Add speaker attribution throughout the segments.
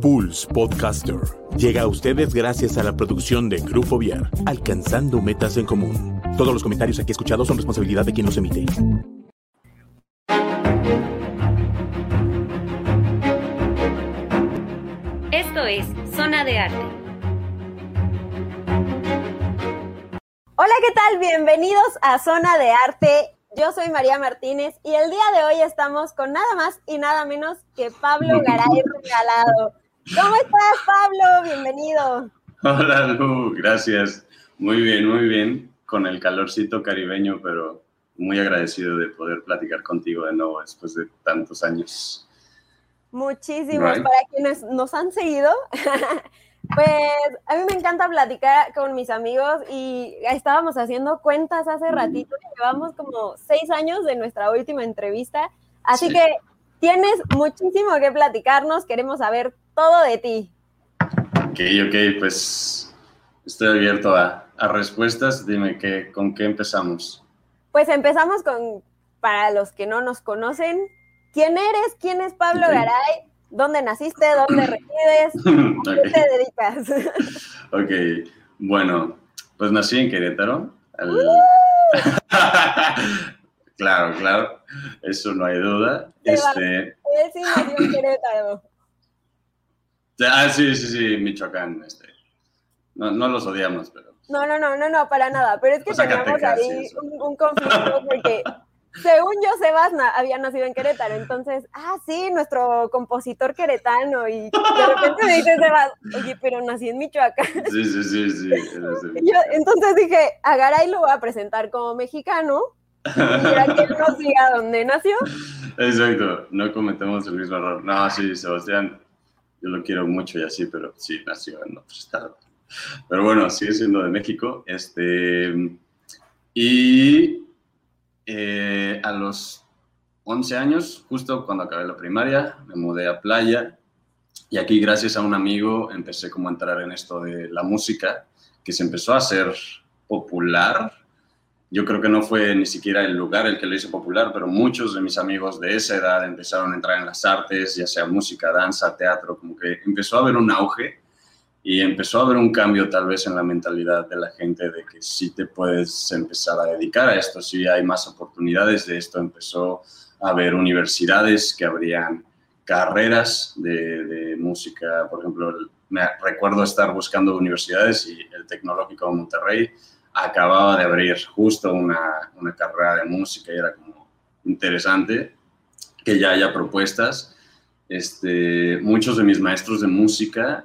Speaker 1: Pulse Podcaster llega a ustedes gracias a la producción de Grupo Viar, alcanzando metas en común. Todos los comentarios aquí escuchados son responsabilidad de quien los emite.
Speaker 2: Esto es Zona de Arte.
Speaker 3: Hola, ¿qué tal? Bienvenidos a Zona de Arte. Yo soy María Martínez y el día de hoy estamos con nada más y nada menos que Pablo Garay Regalado. ¿Cómo estás, Pablo? Bienvenido.
Speaker 4: Hola, Lu, gracias. Muy bien, muy bien. Con el calorcito caribeño, pero muy agradecido de poder platicar contigo de nuevo después de tantos años.
Speaker 3: Muchísimos. Right. Para quienes nos han seguido, pues a mí me encanta platicar con mis amigos y estábamos haciendo cuentas hace ratito. Llevamos como seis años de nuestra última entrevista. Así sí. que tienes muchísimo que platicarnos. Queremos saber todo de ti.
Speaker 4: Ok, ok, pues estoy abierto a, a respuestas. Dime que, con qué empezamos.
Speaker 3: Pues empezamos con, para los que no nos conocen, ¿quién eres? ¿Quién es Pablo okay. Garay? ¿Dónde naciste? ¿Dónde resides? okay. ¿Qué te dedicas?
Speaker 4: ok, bueno, pues nací en Querétaro. Al... Uh. claro, claro, eso no hay duda.
Speaker 3: Este... Él sí nació en Querétaro.
Speaker 4: Ah, sí, sí, sí, Michoacán. Este. No, no los odiamos, pero.
Speaker 3: No, no, no, no, no, para nada. Pero es que teníamos ahí un, un, conflicto porque, según yo, Sebas había nacido en Querétaro. Entonces, ah, sí, nuestro compositor queretano. Y de repente me dice Sebas, oye, pero nací en Michoacán.
Speaker 4: Sí, sí, sí, sí.
Speaker 3: yo, entonces dije, a Garay lo voy a presentar como mexicano. Mira que él nos diga dónde nació.
Speaker 4: Exacto, no cometemos el mismo error. No, sí, Sebastián yo lo quiero mucho y así, pero sí, nació en otro estado. Pero bueno, sigue siendo de México. Este, y eh, a los 11 años, justo cuando acabé la primaria, me mudé a Playa y aquí gracias a un amigo empecé como a entrar en esto de la música, que se empezó a hacer popular yo creo que no fue ni siquiera el lugar el que lo hizo popular, pero muchos de mis amigos de esa edad empezaron a entrar en las artes, ya sea música, danza, teatro, como que empezó a haber un auge y empezó a haber un cambio tal vez en la mentalidad de la gente de que sí te puedes empezar a dedicar a esto, sí hay más oportunidades de esto, empezó a haber universidades que abrían carreras de, de música, por ejemplo, me recuerdo estar buscando universidades y el Tecnológico de Monterrey acababa de abrir justo una, una, carrera de música y era como interesante que ya haya propuestas. Este, muchos de mis maestros de música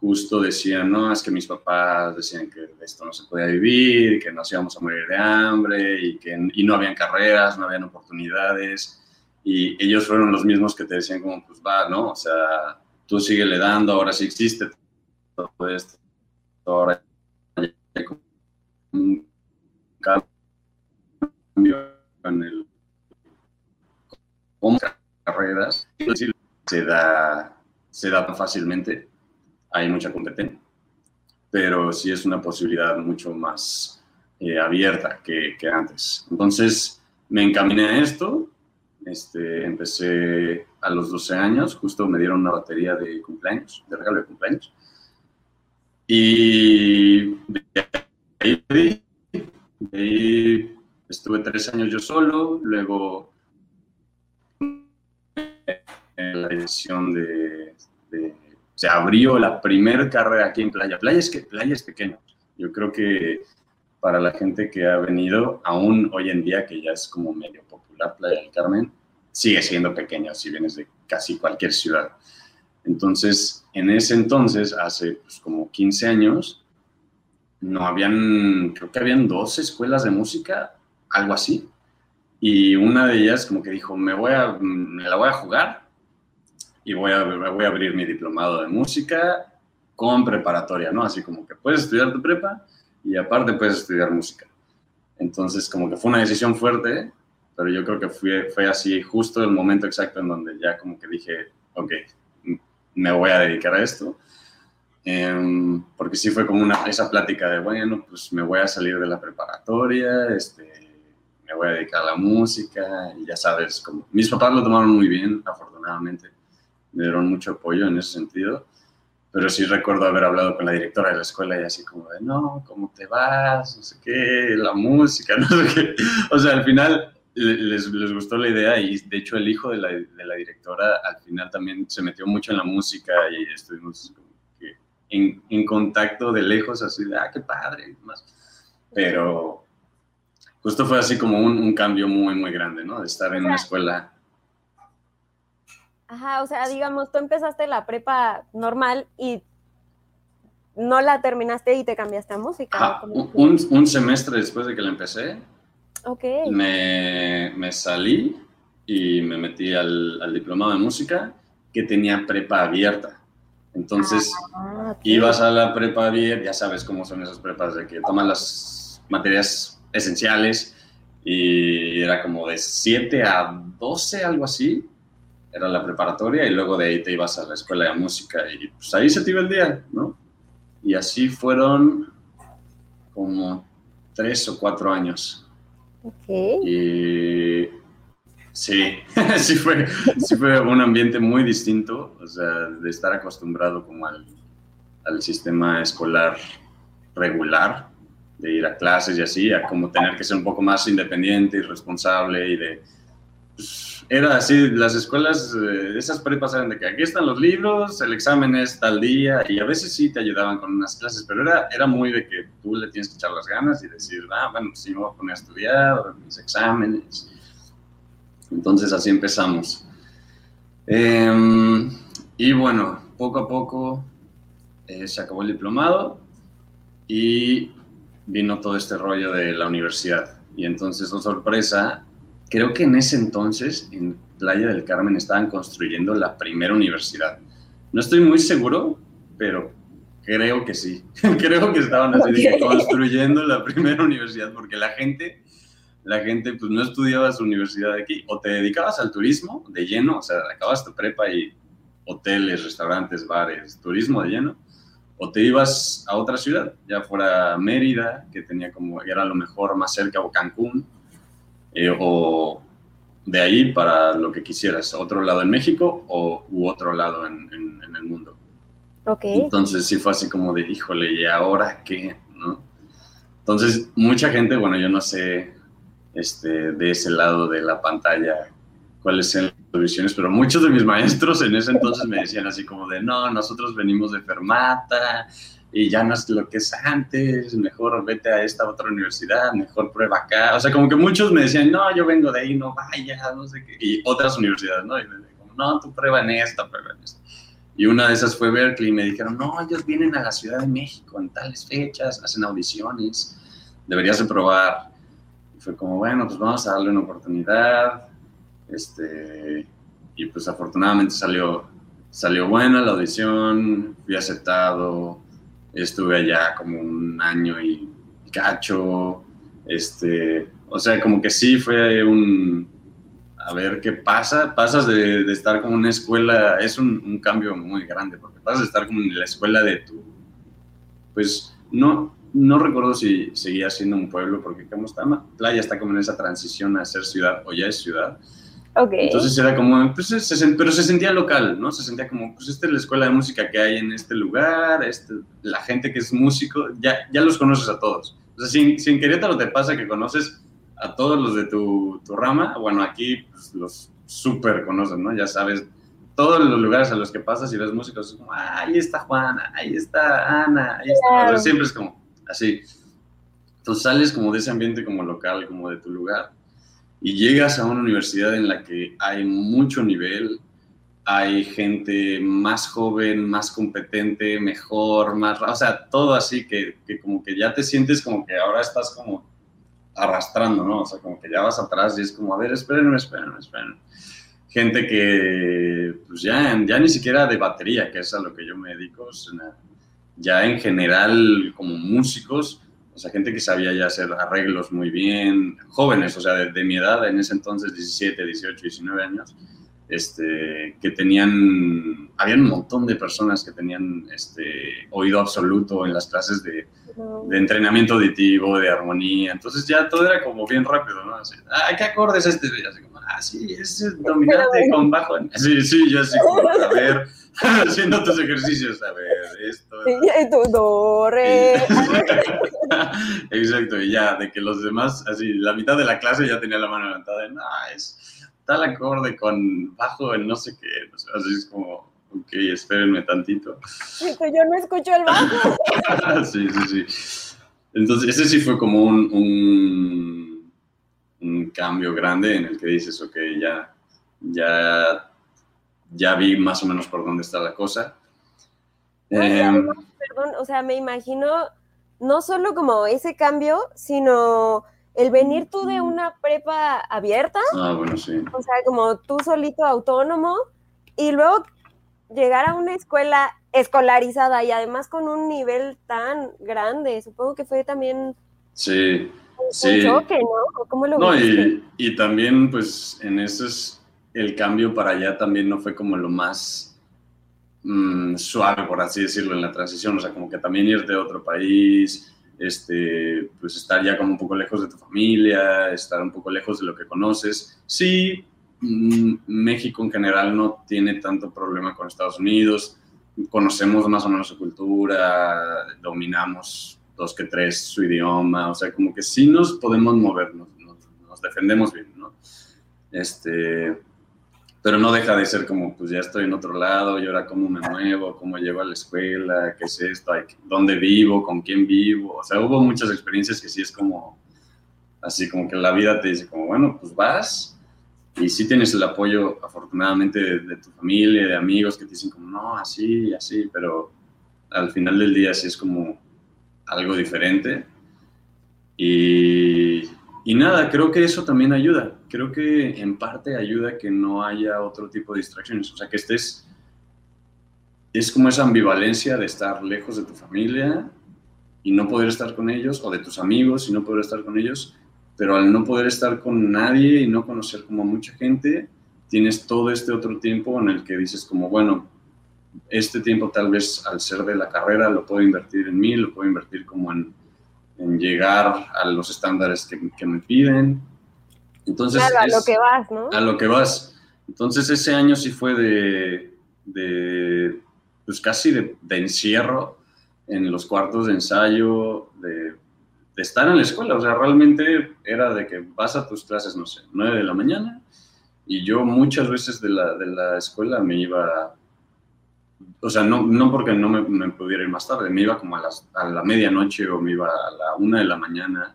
Speaker 4: justo decían, no, es que mis papás decían que esto no se podía vivir, que nos íbamos a morir de hambre y que y no habían carreras, no habían oportunidades. Y ellos fueron los mismos que te decían como, pues va, ¿no? O sea, tú sigue le dando, ahora sí existe todo esto, ahora ya un cambio en el cómo carreras se da, se da fácilmente, hay mucha competencia, pero sí es una posibilidad mucho más eh, abierta que, que, antes. Entonces me encaminé a esto, este, empecé a los 12 años, justo me dieron una batería de cumpleaños, de regalo de cumpleaños, y ahí, estuve tres años yo solo, luego en la edición de, se abrió la primera carrera aquí en Playa. Playa es que Playa es pequeño. Yo creo que para la gente que ha venido, aún hoy en día que ya es como medio popular Playa del Carmen, sigue siendo pequeño si vienes de casi cualquier ciudad. Entonces, en ese entonces, hace pues, como 15 años, no habían, creo que habían dos escuelas de música, algo así. Y una de ellas como que dijo, me, voy a, me la voy a jugar y voy a, voy a abrir mi diplomado de música con preparatoria, ¿no? Así como que puedes estudiar tu prepa y aparte puedes estudiar música. Entonces como que fue una decisión fuerte, pero yo creo que fue, fue así justo el momento exacto en donde ya como que dije, ok, me voy a dedicar a esto. Eh, porque sí fue como una, esa plática de, bueno, pues me voy a salir de la preparatoria, este, me voy a dedicar a la música, y ya sabes, como mis papás lo tomaron muy bien, afortunadamente. me dieron mucho apoyo en ese sentido, pero sí recuerdo haber hablado con la directora de la escuela y así como de, no, ¿cómo te vas? No sé qué, la música, no sé qué. O sea, al final les, les gustó la idea y de hecho el hijo de la, de la, directora al final también se metió mucho en la música y estuvimos en, en, contacto de lejos, así de, ah, qué padre, más. Pero justo fue así como un, un cambio muy, muy grande, ¿no? De estar en una escuela
Speaker 3: Ajá, o sea, digamos, tú empezaste la prepa normal y no la terminaste y te cambiaste a música.
Speaker 4: Ah, un, un, semestre después de que la empecé,
Speaker 3: okay.
Speaker 4: me, me, salí y me metí al, al, diplomado de música que tenía prepa abierta. Entonces, ah, ibas a la prepa abierta, ya sabes cómo son esas prepas, de que toman las materias esenciales y era como de 7 a 12, algo así era la preparatoria y luego de ahí te ibas a la escuela de música y pues ahí se te iba el día, ¿no? Y así fueron como tres o cuatro años.
Speaker 3: Ok.
Speaker 4: Y sí, sí fue, sí fue un ambiente muy distinto, o sea, de estar acostumbrado como al, al sistema escolar regular, de ir a clases y así, a como tener que ser un poco más independiente y responsable y de... Pues, era así, las escuelas, eh, esas prepas eran de que aquí están los libros, el examen es tal día, y a veces sí te ayudaban con unas clases, pero era, era muy de que tú le tienes que echar las ganas y decir, ah, bueno, pues sí me voy a poner a estudiar, mis exámenes. Entonces así empezamos. Em, y bueno, poco a poco eh, se acabó el diplomado y vino todo este rollo de la universidad. Y entonces, la sorpresa, creo que en ese entonces, en Playa del Carmen, estaban construyendo la primera universidad. No estoy muy seguro, pero creo que sí. creo que estaban así construyendo la primera universidad, porque la gente, la gente pues no estudiaba su universidad aquí, o te dedicabas al turismo de lleno, o sea, acabas tu prepa y hoteles, restaurantes, bares, turismo de lleno, o te ibas a otra ciudad, ya fuera Mérida, que tenía como, era lo mejor más cerca, o Cancún, eh, o de ahí para lo que quisieras, otro lado en México o u otro lado en, en, el mundo.
Speaker 3: Okay.
Speaker 4: Entonces sí fue así como de, híjole, ¿y ahora qué? ¿No? Entonces, mucha gente, bueno, yo no sé este, de ese lado de la pantalla cuáles son las visiones, pero muchos de mis maestros en ese entonces me decían así como de, no, nosotros venimos de Fermata, y ya no es lo que es antes, mejor vete a esta otra universidad, mejor prueba acá. O sea, como que muchos me decían, no, yo vengo de ahí, no vaya, no sé qué. Y otras universidades, ¿no? Y me dijeron, no, tú prueba en esta, prueba en esta. Y una de esas fue Berkeley y me dijeron, no, ellos vienen a la Ciudad de México en tales fechas, hacen audiciones, deberías de probar. Fue como, bueno, pues vamos a darle una oportunidad. Este, y pues afortunadamente salió, salió buena la audición, fui aceptado, estuve allá como un año y cacho, este, o sea, como que sí fue un, a ver qué pasa, pasas de, de estar como una escuela, es un, un, cambio muy grande, porque pasas de estar como en la escuela de tu, pues no, no recuerdo si seguía siendo un pueblo, porque como está, Playa está como en esa transición a ser ciudad, o ya es ciudad, entonces era como, pues, se, pero se sentía local, ¿no? Se sentía como, pues esta es la escuela de música que hay en este lugar, este, la gente que es músico, ya, ya los conoces a todos. O sea, sin, sin Querétaro te pasa que conoces a todos los de tu, tu rama, bueno, aquí pues, los súper conoces, ¿no? Ya sabes, todos los lugares a los que pasas y ves músicos, es como, ah, ahí está Juana, ahí está Ana, ahí está... siempre es como así. Entonces sales como de ese ambiente como local, como de tu lugar y llegas a una universidad en la que hay mucho nivel, hay gente más joven, más competente, mejor, más, o sea, todo así que, que, como que ya te sientes como que ahora estás como arrastrando, ¿no? O sea, como que ya vas atrás y es como, a ver, espérenme, espérenme, espérenme. Gente que, pues ya, ya ni siquiera de batería, que es a lo que yo me dedico, ya en general como músicos, o sea, gente que sabía ya hacer arreglos muy bien, jóvenes, o sea, de, mi edad, en ese entonces, 17, 18, 19 años, este, que tenían, había un montón de personas que tenían este, oído absoluto en las clases de, de entrenamiento auditivo, de armonía, entonces ya todo era como bien rápido, ¿no? Así, ah, ¿qué acordes este? Así como, ah, sí, es dominante con bajo. Sí, sí, yo así, como, a ver, haciendo tus ejercicios, a ver, esto.
Speaker 3: Y tú, do, re.
Speaker 4: Exacto, y ya, de que los demás, así, la mitad de la clase ya tenía la mano levantada, en, ah, es tal acorde con bajo en no sé qué, así es como, ok, espérenme tantito.
Speaker 3: Yo no escucho el bajo.
Speaker 4: sí, sí, sí. Entonces, ese sí fue como un, un, un, cambio grande en el que dices, ok, ya, ya, ya vi más o menos por dónde está la cosa.
Speaker 3: Em, perdón, o sea, me imagino no solo como ese cambio, sino el venir tú de una prepa abierta.
Speaker 4: Ah, bueno, sí.
Speaker 3: O sea, como tú solito autónomo y luego llegar a una escuela escolarizada y además con un nivel tan grande, supongo que fue también
Speaker 4: sí,
Speaker 3: un,
Speaker 4: sí.
Speaker 3: choque, ¿no? ¿Cómo lo
Speaker 4: no, y, y, también pues en eso es el cambio para allá también no fue como lo más mmm, suave, por así decirlo, en la transición, o sea, como que también irte a otro país, este, pues estar ya como un poco lejos de tu familia, estar un poco lejos de lo que conoces. Sí, mmm, México en general no tiene tanto problema con Estados Unidos, conocemos más o menos su cultura, dominamos dos que tres su idioma, o sea, como que sí nos podemos mover, nos, defendemos bien. Este, pero no deja de ser como, pues ya estoy en otro lado, y ahora cómo me muevo, cómo llego a la escuela, qué es esto, dónde vivo, con quién vivo, o sea, hubo muchas experiencias que sí es como, así como que la vida te dice como, bueno, pues vas, y sí tienes el apoyo, afortunadamente, de, de, tu familia, de amigos que te dicen como, no, así, así, pero al final del día sí es como algo diferente. Y, y nada, creo que eso también ayuda. Creo que en parte ayuda que no haya otro tipo de distracciones. O sea, que estés... Es como esa ambivalencia de estar lejos de tu familia y no poder estar con ellos, o de tus amigos y no poder estar con ellos, pero al no poder estar con nadie y no conocer como mucha gente, tienes todo este otro tiempo en el que dices como, bueno, este tiempo tal vez al ser de la carrera lo puedo invertir en mí, lo puedo invertir como en, en llegar a los estándares que, que, me piden. Entonces,
Speaker 3: claro, a es, lo que vas, ¿no?
Speaker 4: A lo que vas. Entonces ese año sí fue de, de pues casi de, de encierro en los cuartos de ensayo, de de estar en la escuela. O sea, realmente era de que vas a tus clases, no sé, 9 de la mañana y yo muchas veces de la, de la escuela me iba, o sea, no, no porque no me, me, pudiera ir más tarde, me iba como a, las, a la medianoche o me iba a la 1 de la mañana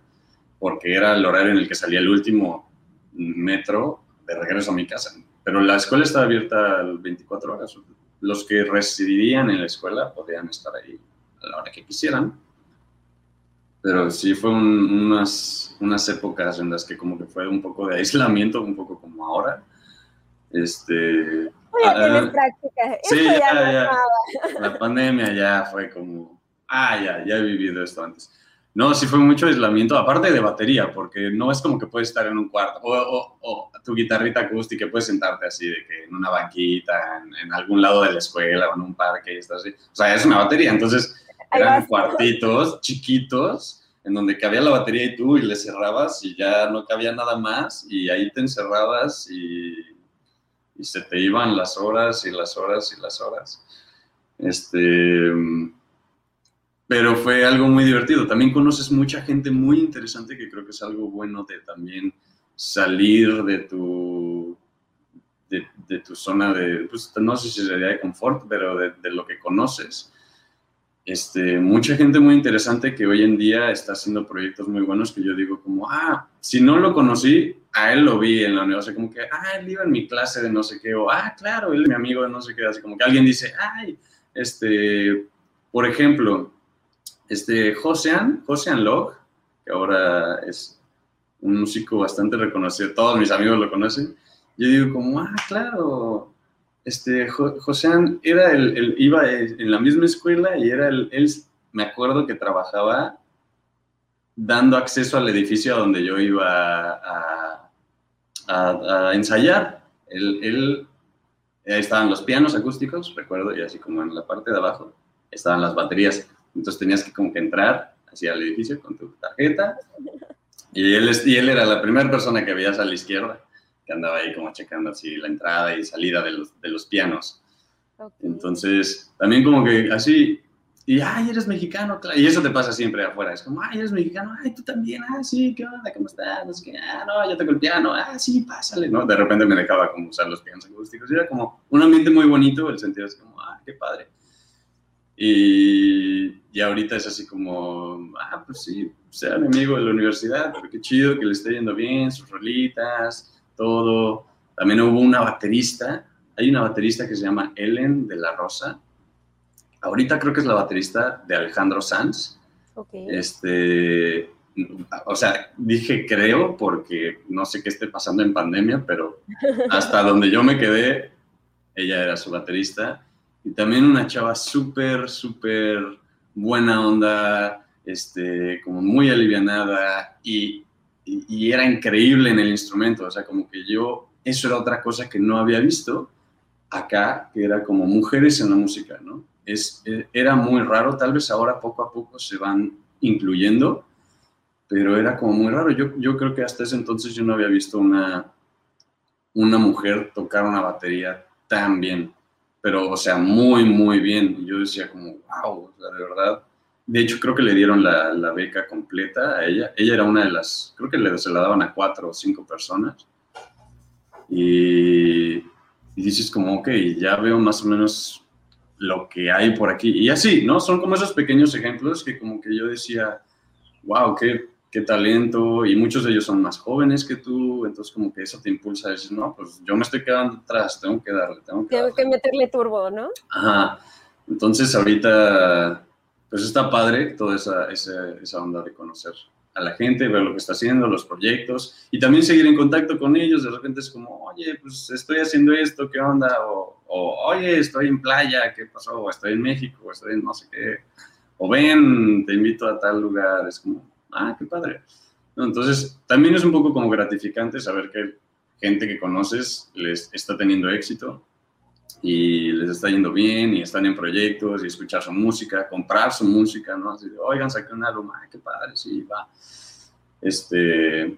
Speaker 4: porque era el horario en el que salía el último metro de regreso a mi casa. Pero la escuela estaba abierta 24 horas. Los que residían en la escuela podían estar ahí a la hora que quisieran pero sí fue un, unas, unas épocas en las que como que fue un poco de aislamiento, un poco como ahora. Este,
Speaker 3: ya uh, tienes.
Speaker 4: Sí, ya, ya, ya. La pandemia ya fue como, ah, ya, ya he vivido esto antes. No, sí fue mucho aislamiento, aparte de batería, porque no es como que puedes estar en un cuarto o, o, o tu guitarrita acústica, puedes sentarte así, de que en una banquita, en, en, algún lado de la escuela o en un parque y estás así. O sea, es una batería, entonces eran cuartitos chiquitos en donde cabía la batería y tú y le cerrabas y ya no cabía nada más y ahí te encerrabas y, y se te iban las horas y las horas y las horas. Este, pero fue algo muy divertido. También conoces mucha gente muy interesante que creo que es algo bueno de también salir de tu, de, de tu zona de, pues no sé si sería de confort, pero de, de lo que conoces este, mucha gente muy interesante que hoy en día está haciendo proyectos muy buenos que yo digo como, ah, si no lo conocí, a él lo vi en la universidad, como que, ah, él iba en mi clase de no sé qué, o, ah, claro, él es mi amigo de no sé qué, así como que alguien dice, ay, este, por ejemplo, este, Josean, Josean Log, que ahora es un músico bastante reconocido, todos mis amigos lo conocen, yo digo como, ah, claro, este, Josean era el, el, iba en la misma escuela y era el, él, me acuerdo que trabajaba dando acceso al edificio a donde yo iba a, a, a ensayar. Él, él, ahí estaban los pianos acústicos, recuerdo, y así como en la parte de abajo estaban las baterías. Entonces tenías que como que entrar hacia el edificio con tu tarjeta. Y él, y él era la primera persona que veías a la izquierda. que andaba ahí como checando así la entrada y salida de los, de los pianos. Entonces, también como que así, y, ay, eres mexicano, claro. Y eso te pasa siempre afuera. Es como, ay, eres mexicano, ay, tú también, ah, sí, ¿qué onda? ¿Cómo estás? No sé qué, ah, no, yo toco el piano, ah, sí, pásale, ¿no? De repente me dejaba como usar los pianos acústicos. Era como un ambiente muy bonito, el sentido es como, ah, qué padre. Y, y ahorita es así como, ah, pues sí, sea mi amigo de la universidad, pero qué chido que le esté yendo bien, sus rolitas, todo. También hubo una baterista, hay una baterista que se llama Ellen de la Rosa, ahorita creo que es la baterista de Alejandro Sanz. Este, o sea, dije creo porque no sé qué esté pasando en pandemia, pero hasta donde yo me quedé, ella era su baterista. Y también una chava súper, súper buena onda, este, como muy alivianada y, y, era increíble en el instrumento. O sea, como que yo, eso era otra cosa que no había visto acá, que era como mujeres en la música, ¿no? es, eh, era muy raro, tal vez ahora poco a poco se van incluyendo, pero era como muy raro. Yo, yo creo que hasta ese entonces yo no había visto una, una mujer tocar una batería tan bien, pero o sea, muy, muy bien. Y yo decía como, wow, de verdad. De hecho, creo que le dieron la, la, beca completa a ella. Ella era una de las, creo que le, se la daban a cuatro o cinco personas. Y, y dices como, ok, ya veo más o menos lo que hay por aquí. Y así, ¿no? Son como esos pequeños ejemplos que como que yo decía, wow, qué, qué talento, y muchos de ellos son más jóvenes que tú, entonces como que eso te impulsa a decir, no, pues yo me estoy quedando atrás, tengo que darle, tengo que,
Speaker 3: tengo que meterle turbo, ¿no?
Speaker 4: Ajá. Entonces ahorita, pues está padre toda esa, esa, esa onda de conocer a la gente, ver lo que está haciendo, los proyectos y también seguir en contacto con ellos. De repente es como, oye, pues estoy haciendo esto, ¿qué onda? O, oye, estoy en playa, ¿qué pasó? O estoy en México, o estoy en no sé qué. O ven, te invito a tal lugar. Es como, ah, qué padre. Entonces, también es un poco como gratificante saber que gente que conoces les está teniendo éxito y les está yendo bien y están en proyectos y escuchar su música, comprar su música, ¿no? Así de, oigan, saqué un álbum, ay, qué padre, sí, va. Este,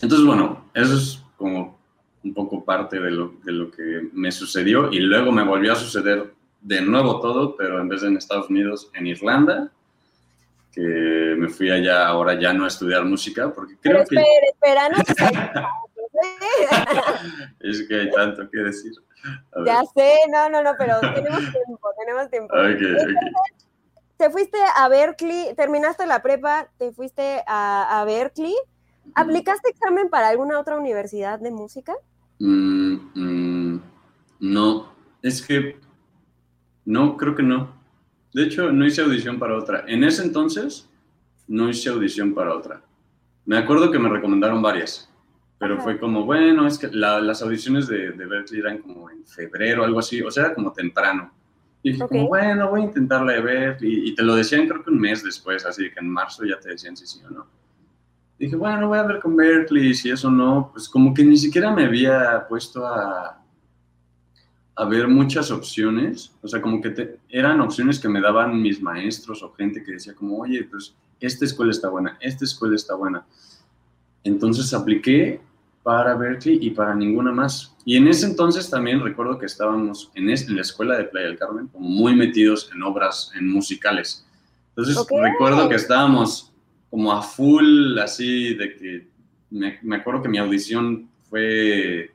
Speaker 4: entonces, bueno, eso es como un poco parte de lo, de lo que me sucedió y luego me volvió a suceder de nuevo todo, pero en vez de en Estados Unidos, en Irlanda, que me fui allá ahora ya no a estudiar música, porque creo
Speaker 3: pero espera,
Speaker 4: que... Espera, no es que hay tanto que decir.
Speaker 3: Ya sé, no, no, no, pero tenemos tiempo, tenemos tiempo. te fuiste a Berkeley, terminaste la prepa, te fuiste a, a Berkeley. ¿Aplicaste examen para alguna otra universidad de música?
Speaker 4: Mm, mm, no, es que no, creo que no. De hecho, no hice audición para otra. En ese entonces, no hice audición para otra. Me acuerdo que me recomendaron varias, pero fue como, bueno, es que las audiciones de, de, Berkeley eran como en febrero, algo así, o sea, era como temprano. Y dije, como, bueno, voy a intentarla de Berkeley. Y te lo decían creo que un mes después, así que en marzo ya te decían si sí o no. Dije, bueno, voy a ver con Berkeley, si eso no, pues como que ni siquiera me había puesto a, a ver muchas opciones, o sea, como que te, eran opciones que me daban mis maestros o gente que decía como, oye, pues esta escuela está buena, esta escuela está buena. Entonces apliqué para Berkeley y para ninguna más. Y en ese entonces también recuerdo que estábamos en, en la escuela de Playa del Carmen como muy metidos en obras, en musicales. Entonces recuerdo que estábamos como a full, así de que me, me, acuerdo que mi audición fue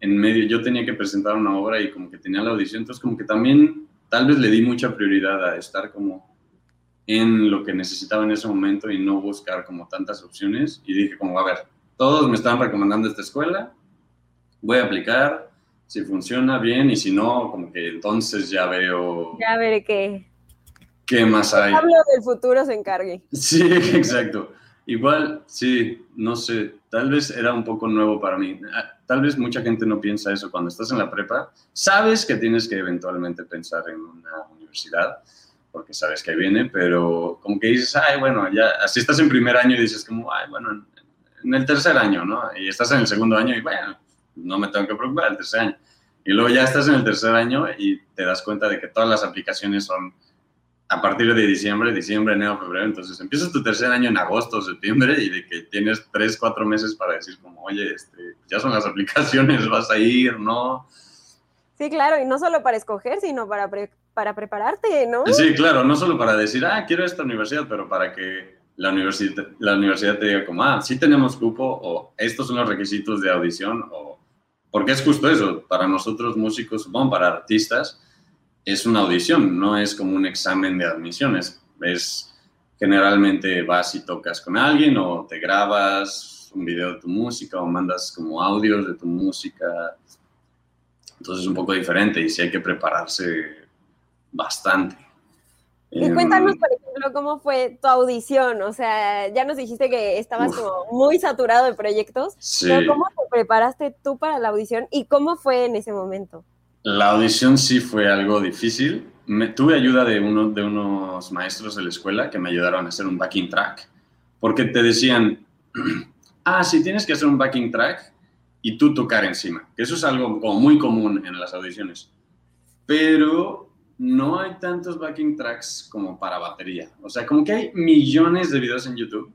Speaker 4: en medio, yo tenía que presentar una obra y como que tenía la audición, entonces como que también tal vez le di mucha prioridad a estar como en lo que necesitaba en ese momento y no buscar como tantas opciones. Y dije como, a ver, todos me están recomendando esta escuela, voy a aplicar, si funciona bien y si no, como que entonces ya veo...
Speaker 3: Ya veré qué.
Speaker 4: ¿Qué más hay?
Speaker 3: Hablo del futuro se encargue.
Speaker 4: Sí, exacto. Igual, sí, no sé, tal vez era un poco nuevo para mí. Ah, tal vez mucha gente no piensa eso cuando estás en la prepa. Sabes que tienes que eventualmente pensar en una universidad, porque sabes que viene, pero como que dices, ay, bueno, ya, así estás en primer año y dices como, ay, bueno, en el tercer año, ¿no? Y estás en el segundo año y, bueno, no me tengo que preocupar el tercer año. Y luego ya estás en el tercer año y te das cuenta de que todas las aplicaciones son a partir de diciembre, diciembre, enero, febrero, entonces empiezas tu tercer año en agosto, septiembre y de que tienes tres, cuatro meses para decir como, oye, este, ya son las aplicaciones, vas a ir, ¿no?
Speaker 3: Sí, claro, y no solo para escoger, sino para, para prepararte, ¿no?
Speaker 4: Sí, claro, no solo para decir, ah, quiero esta universidad, pero para que la universidad, la universidad te diga como, ah, sí tenemos cupo o estos son los requisitos de audición o... Porque es justo eso, para nosotros músicos, supongo, para artistas, es una audición, no es como un examen de admisiones. Es generalmente vas y tocas con alguien o te grabas un video de tu música o mandas como audios de tu música. Entonces es un poco diferente y sí hay que prepararse bastante.
Speaker 3: Y cuéntanos, em, por ejemplo, cómo fue tu audición. O sea, ya nos dijiste que estabas como muy saturado de proyectos, pero ¿cómo te preparaste tú para la audición y cómo fue en ese momento?
Speaker 4: La audición sí fue algo difícil. Me, tuve ayuda de, uno, de unos maestros de la escuela que me ayudaron a hacer un backing track, porque te decían, ah, sí, tienes que hacer un backing track y tú tocar encima, eso es algo muy común en las audiciones. Pero no hay tantos backing tracks como para batería. O sea, como que hay millones de videos en YouTube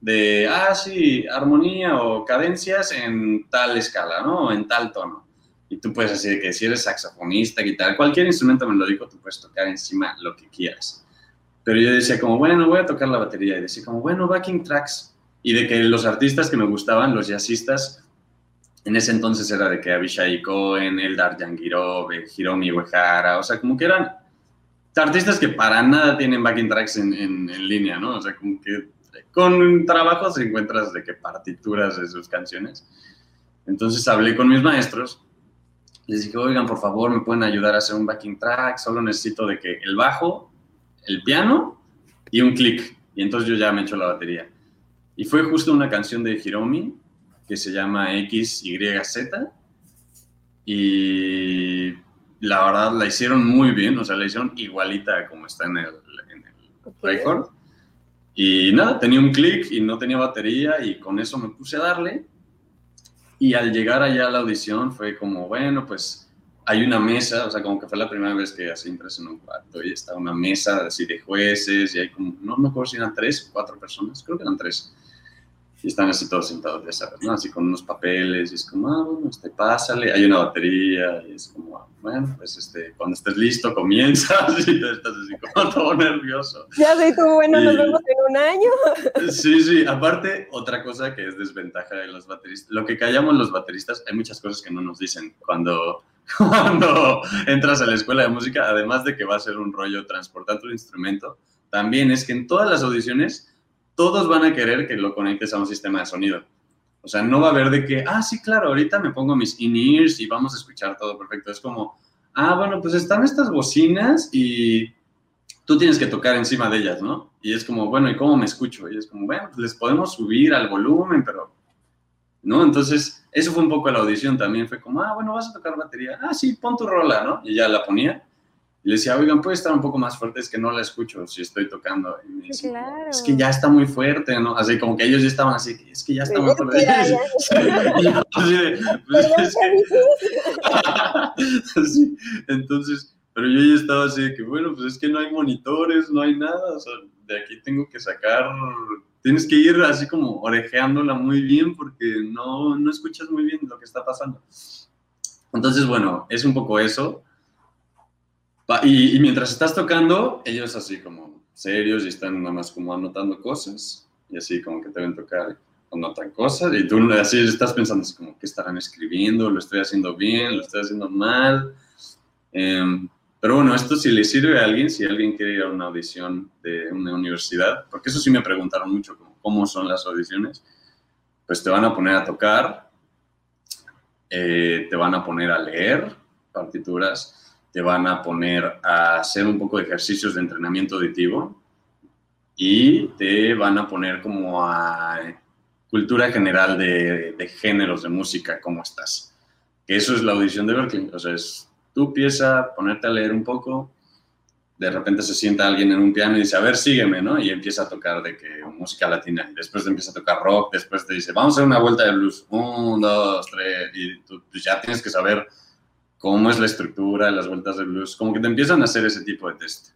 Speaker 4: de, ah, sí, armonía o cadencias en tal escala, ¿no? En tal tono. Y tú puedes decir que si eres saxofonista, guitarra, cualquier instrumento melódico, tú puedes tocar encima lo que quieras. Pero yo decía como, bueno, voy a tocar la batería. Y decía como, bueno, backing tracks. Y de que los artistas que me gustaban, los jazzistas, en ese entonces era de que Abishai Cohen, Eldar Yangirov, Hiromi Uehara, o sea, como que eran artistas que para nada tienen backing tracks en, en, en línea, ¿no? O sea, como que con trabajos encuentras de que partituras de sus canciones. Entonces hablé con mis maestros les dije, oigan, por favor, me pueden ayudar a hacer un backing track, solo necesito de que el bajo, el piano y un clic. Y entonces yo ya me echo la batería. Y fue justo una canción de Hiromi que se llama XYZ. Y la verdad la hicieron muy bien, o sea, la hicieron igualita como está en el, en el record. Y nada, tenía un clic y no tenía batería y con eso me puse a darle y al llegar allá a la audición fue como, bueno, pues hay una mesa, o sea, como que fue la primera vez que así impreso en un cuarto y está una mesa así de jueces y hay como, no me acuerdo si eran tres cuatro personas, creo que eran tres y están así todos sentados, ya sabes, ¿no? Así con unos papeles, y es como, ah, bueno, este, pásale, hay una batería, y es como, ah, bueno, pues este, cuando estés listo, comienzas, y tú estás así como todo nervioso.
Speaker 3: Ya sé, tú, bueno, nos vemos en un año.
Speaker 4: Sí, sí, aparte, otra cosa que es desventaja de los bateristas, lo que callamos los bateristas, hay muchas cosas que no nos dicen cuando, cuando entras a la escuela de música, además de que va a ser un rollo transportar tu instrumento, también es que en todas las audiciones todos van a querer que lo conectes a un sistema de sonido. O sea, no va a haber de que, ah, sí, claro, ahorita me pongo mis in-ears y vamos a escuchar todo perfecto. Es como, ah, bueno, pues están estas bocinas y tú tienes que tocar encima de ellas, ¿no? Y es como, bueno, ¿y cómo me escucho? Y es como, bueno, pues les podemos subir al volumen, pero, ¿no? Entonces, eso fue un poco la audición también. Fue como, ah, bueno, vas a tocar batería. Ah, sí, pon tu rola, ¿no? Y ya la ponía le decía, oigan, puede estar un poco más fuerte, es que no la escucho si estoy tocando. claro. Es que ya está muy fuerte, ¿no? Así como que ellos ya estaban así, es que ya está muy fuerte. Entonces, pero yo ya estaba así de que, bueno, pues es que no hay monitores, no hay nada, o sea, de aquí tengo que sacar, tienes que ir así como orejeándola muy bien porque no, no escuchas muy bien lo que está pasando. Entonces, bueno, es un poco eso y, mientras estás tocando, ellos así como serios y están nada más como anotando cosas y así como que te ven tocar, anotan cosas y tú así estás pensando así como, ¿qué estarán escribiendo? ¿Lo estoy haciendo bien? ¿Lo estoy haciendo mal? Em, pero bueno, esto si le sirve a alguien, si alguien quiere ir a una audición de una universidad, porque eso sí me preguntaron mucho, como, ¿cómo son las audiciones? Pues te van a poner a tocar, eh, te van a poner a leer partituras, te van a poner a hacer un poco de ejercicios de entrenamiento auditivo y te van a poner como a cultura general de, géneros de música, cómo estás. eso es la audición de Berkeley. O sea, es, tú empiezas a ponerte a leer un poco, de repente se sienta alguien en un piano y dice, a ver, sígueme, ¿no? Y empieza a tocar de que música latina. Después te empieza a tocar rock, después te dice, vamos a hacer una vuelta de blues. Un, dos, tres. Y tú pues ya tienes que saber cómo es la estructura, las vueltas de blues, como que te empiezan a hacer ese tipo de test.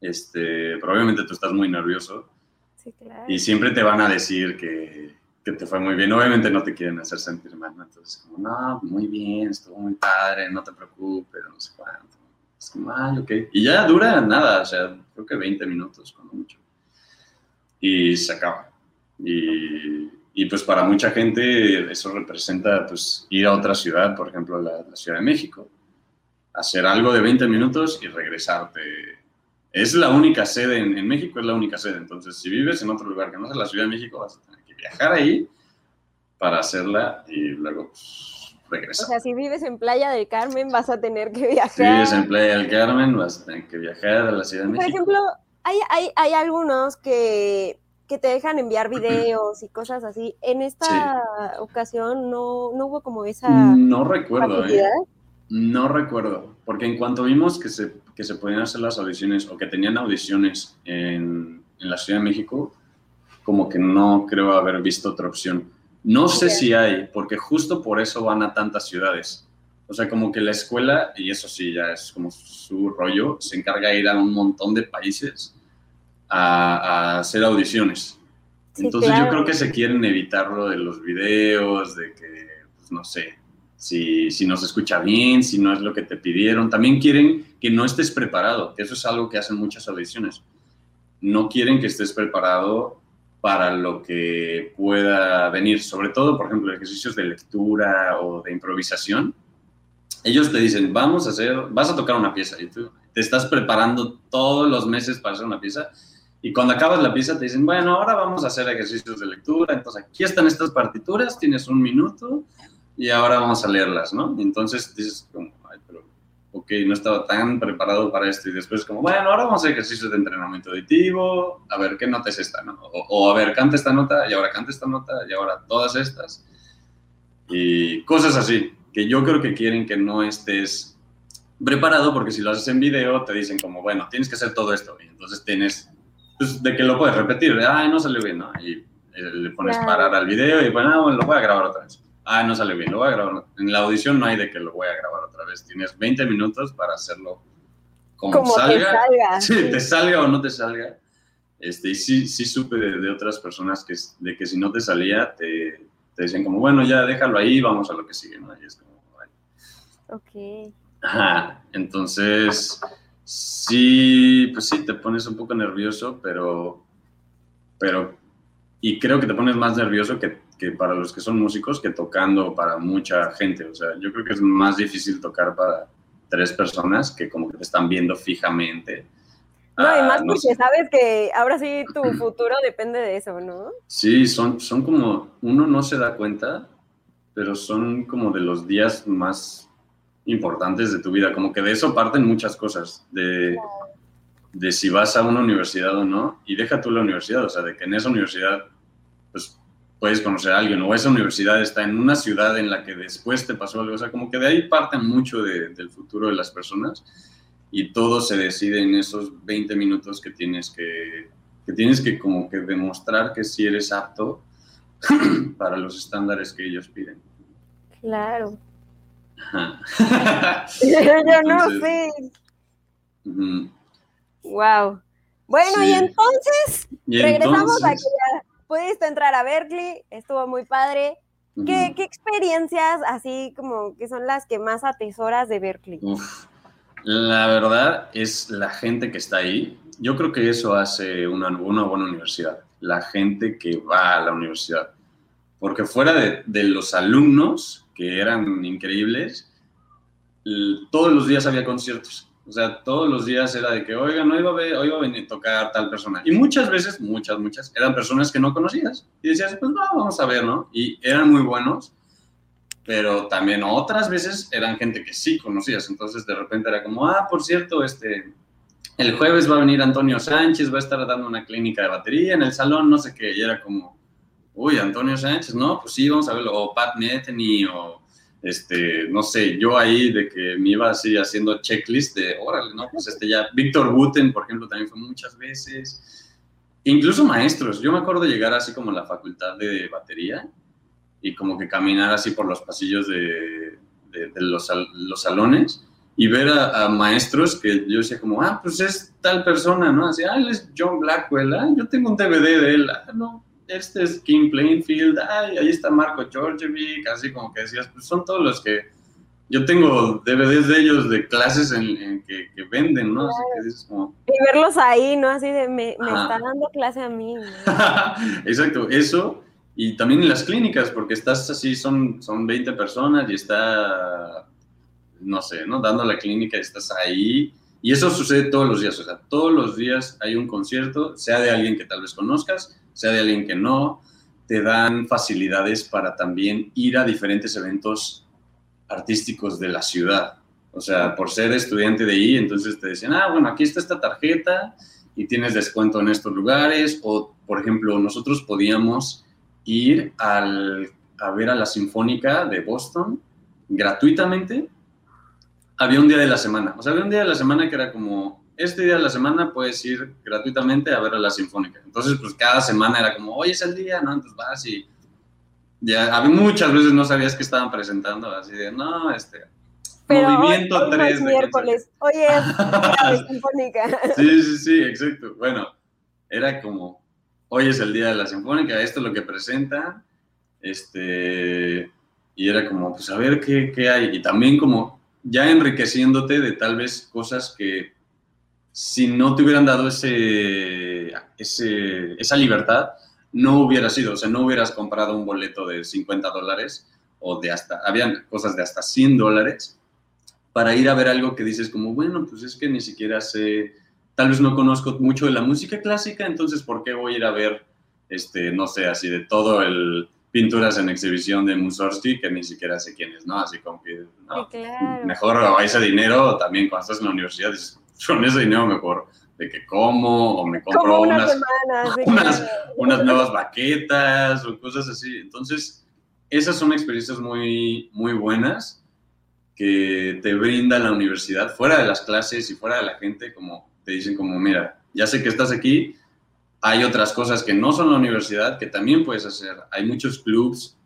Speaker 4: este, probablemente tú estás muy nervioso.
Speaker 3: Sí, claro.
Speaker 4: Y siempre te van a decir que, que, te fue muy bien. Obviamente no te quieren hacer sentir mal, ¿no? Entonces, como, no, muy bien, estuvo muy padre, no te preocupes, no sé cuánto. Es como, ay, ok. Y ya dura nada, o sea, creo que 20 minutos, cuando mucho. Y se acaba. Y, y, pues para mucha gente eso representa pues ir a otra ciudad, por ejemplo la, la Ciudad de México, hacer algo de 20 minutos y regresarte. Es la única sede en, en, México, es la única sede. Entonces, si vives en otro lugar que no sea la Ciudad de México, vas a tener que viajar ahí para hacerla y luego pues, regresar.
Speaker 3: O sea, si vives en Playa del Carmen, vas a tener que viajar.
Speaker 4: Si vives en Playa del Carmen, vas a tener que viajar a la Ciudad de México.
Speaker 3: Por ejemplo, hay, hay, hay algunos que que te dejan enviar videos y cosas así. En esta sí. ocasión no, no, hubo como esa...
Speaker 4: No recuerdo, ¿eh? No recuerdo, porque en cuanto vimos que se, que se podían hacer las audiciones o que tenían audiciones en, en la Ciudad de México, como que no creo haber visto otra opción. No sé si hay, porque justo por eso van a tantas ciudades. O sea, como que la escuela, y eso sí, ya es como su rollo, se encarga de ir a un montón de países a, a hacer audiciones. Sí, Entonces claro. yo creo que se quieren evitar lo de los videos, de que, pues, no sé, si, si no se escucha bien, si no es lo que te pidieron. También quieren que no estés preparado, que eso es algo que hacen muchas audiciones. No quieren que estés preparado para lo que pueda venir, sobre todo, por ejemplo, ejercicios de lectura o de improvisación. Ellos te dicen, vamos a hacer, vas a tocar una pieza y tú te estás preparando todos los meses para hacer una pieza y cuando acabas la pieza te dicen, bueno, ahora vamos a hacer ejercicios de lectura, entonces aquí están estas partituras, tienes un minuto y ahora vamos a leerlas, ¿no? Y entonces dices como, ay, pero, ok, no estaba tan preparado para esto y después como, bueno, ahora vamos a ejercicios de entrenamiento auditivo, a ver qué nota es esta, ¿no? O, o a ver, canta esta nota y ahora canta esta nota y ahora todas estas. Y cosas así, que yo creo que quieren que no estés preparado porque si lo haces en video te dicen como, bueno, tienes que hacer todo esto y entonces tienes pues, de que lo puedes repetir, de, ay, no salió bien, ¿no? Y le pones claro. parar al video y bueno, ah, bueno, lo voy a grabar otra vez. Ah, no salió bien, lo voy a grabar. En la audición no hay de que lo voy a grabar otra vez. Tienes 20 minutos para hacerlo como,
Speaker 3: como
Speaker 4: salga.
Speaker 3: Te salga.
Speaker 4: Sí, te salga o no te salga. Este, y sí, sí supe de, de, otras personas que, de que si no te salía, te, te decían como, bueno, ya déjalo ahí, vamos a lo que sigue, ¿no? Y es como, ay.
Speaker 3: Ok.
Speaker 4: Ajá, entonces sí, pues sí, te pones un poco nervioso, pero, pero, y creo que te pones más nervioso que, que, para los que son músicos que tocando para mucha gente. O sea, yo creo que es más difícil tocar para tres personas que como que te están viendo fijamente.
Speaker 3: No, y más ah, no porque sé. sabes que ahora sí tu futuro depende de eso, ¿no?
Speaker 4: Sí, son, son como, uno no se da cuenta, pero son como de los días más importantes de tu vida, como que de eso parten muchas cosas, de, de si vas a una universidad o no, y deja tú la universidad, o sea, de que en esa universidad pues puedes conocer a alguien, o esa universidad está en una ciudad en la que después te pasó algo, o sea, como que de ahí parten mucho de, del futuro de las personas, y todo se decide en esos 20 minutos que tienes que, que tienes que como que demostrar que sí eres apto para los estándares que ellos piden.
Speaker 3: Claro. Yo no sé.
Speaker 4: Uh -huh.
Speaker 3: Wow. Bueno, sí. y entonces ¿Y regresamos entonces? a que ya pudiste entrar a Berkeley, estuvo muy padre. Uh -huh. ¿Qué, ¿Qué, experiencias así como que son las que más atesoras de Berkeley?
Speaker 4: Uf. La verdad es la gente que está ahí. Yo creo que eso hace una, una buena universidad, la gente que va a la universidad. Porque fuera de, de los alumnos, eran increíbles, todos los días había conciertos. O sea, todos los días era de que, oigan, no iba a, ver, hoy iba a venir a tocar tal persona. Y muchas veces, muchas, muchas, eran personas que no conocías. Y decías, pues no, vamos a ver, ¿no? Y eran muy buenos, pero también otras veces eran gente que sí conocías. Entonces de repente era como, ah, por cierto, este, el jueves va a venir Antonio Sánchez, va a estar dando una clínica de batería en el salón, no sé qué. Y era como, uy, Antonio Sánchez, no, pues sí, vamos a verlo. O Pat Metheny, o este, no sé, yo ahí de que me iba así haciendo checklist de, órale, no, pues este ya, Víctor Buten, por ejemplo, también fue muchas veces. Incluso maestros, yo me acuerdo de llegar así como a la facultad de batería y como que caminar así por los pasillos de, los, los, salones y ver a, maestros que yo decía como, ah, pues es tal persona, ¿no? Así, ah, él es John Blackwell, ah, yo tengo un DVD de él, ah, no, este es Kim Plainfield, ah, ahí está Marco Georgievic, así como que decías, pues son todos los que, yo tengo DVDs de ellos de clases en, que, venden, ¿no? Así que dices como...
Speaker 3: Y verlos ahí, ¿no? Así de, me, me está dando clase a mí.
Speaker 4: Exacto, eso, y también en las clínicas, porque estás así, son, son 20 personas y está no sé, ¿no? Dando la clínica y estás ahí. Y eso sucede todos los días, o sea, todos los días hay un concierto, sea de alguien que tal vez conozcas, sea de alguien que no, te dan facilidades para también ir a diferentes eventos artísticos de la ciudad. O sea, por ser estudiante de ahí, entonces te dicen, ah, bueno, aquí está esta tarjeta y tienes descuento en estos lugares. O, por ejemplo, nosotros podíamos ir a ver a la Sinfónica de Boston gratuitamente había un día de la semana. O sea, había un día de la semana que era como, este día de la semana puedes ir gratuitamente a ver a la Sinfónica. Entonces, pues cada semana era como, hoy es el día, ¿no? Entonces vas y ya, había muchas veces no sabías que estaban presentando, así de, no, este, movimiento 3.
Speaker 3: miércoles, hoy es la Sinfónica.
Speaker 4: Sí, sí, sí, exacto. Bueno, era como, hoy es el día de la Sinfónica, esto es lo que presenta, este, y era como, pues a ver qué, qué hay. Y también como ya enriqueciéndote de tal vez cosas que si no te hubieran dado ese, esa libertad, no hubiera sido, o sea, no hubieras comprado un boleto de 50 dólares o de hasta, habían cosas de hasta 100 dólares para ir a ver algo que dices como, bueno, pues es que ni siquiera sé, tal vez no conozco mucho de la música clásica, entonces, ¿por qué voy a ir a ver, este, no sé, así de todo el, pinturas en exhibición de Mussorgsky que ni siquiera sé quién es, ¿no? Así como que, no, mejor ese dinero también cuando estás en la universidad, dices, con ese dinero mejor de que como o me compro unas, unas, nuevas baquetas o cosas así. Entonces, esas son experiencias muy, muy buenas que te brinda la universidad, fuera de las clases y fuera de la gente, como te dicen como, mira, ya sé que estás aquí, hay otras cosas que no son la universidad que también puedes hacer. Hay muchos clubs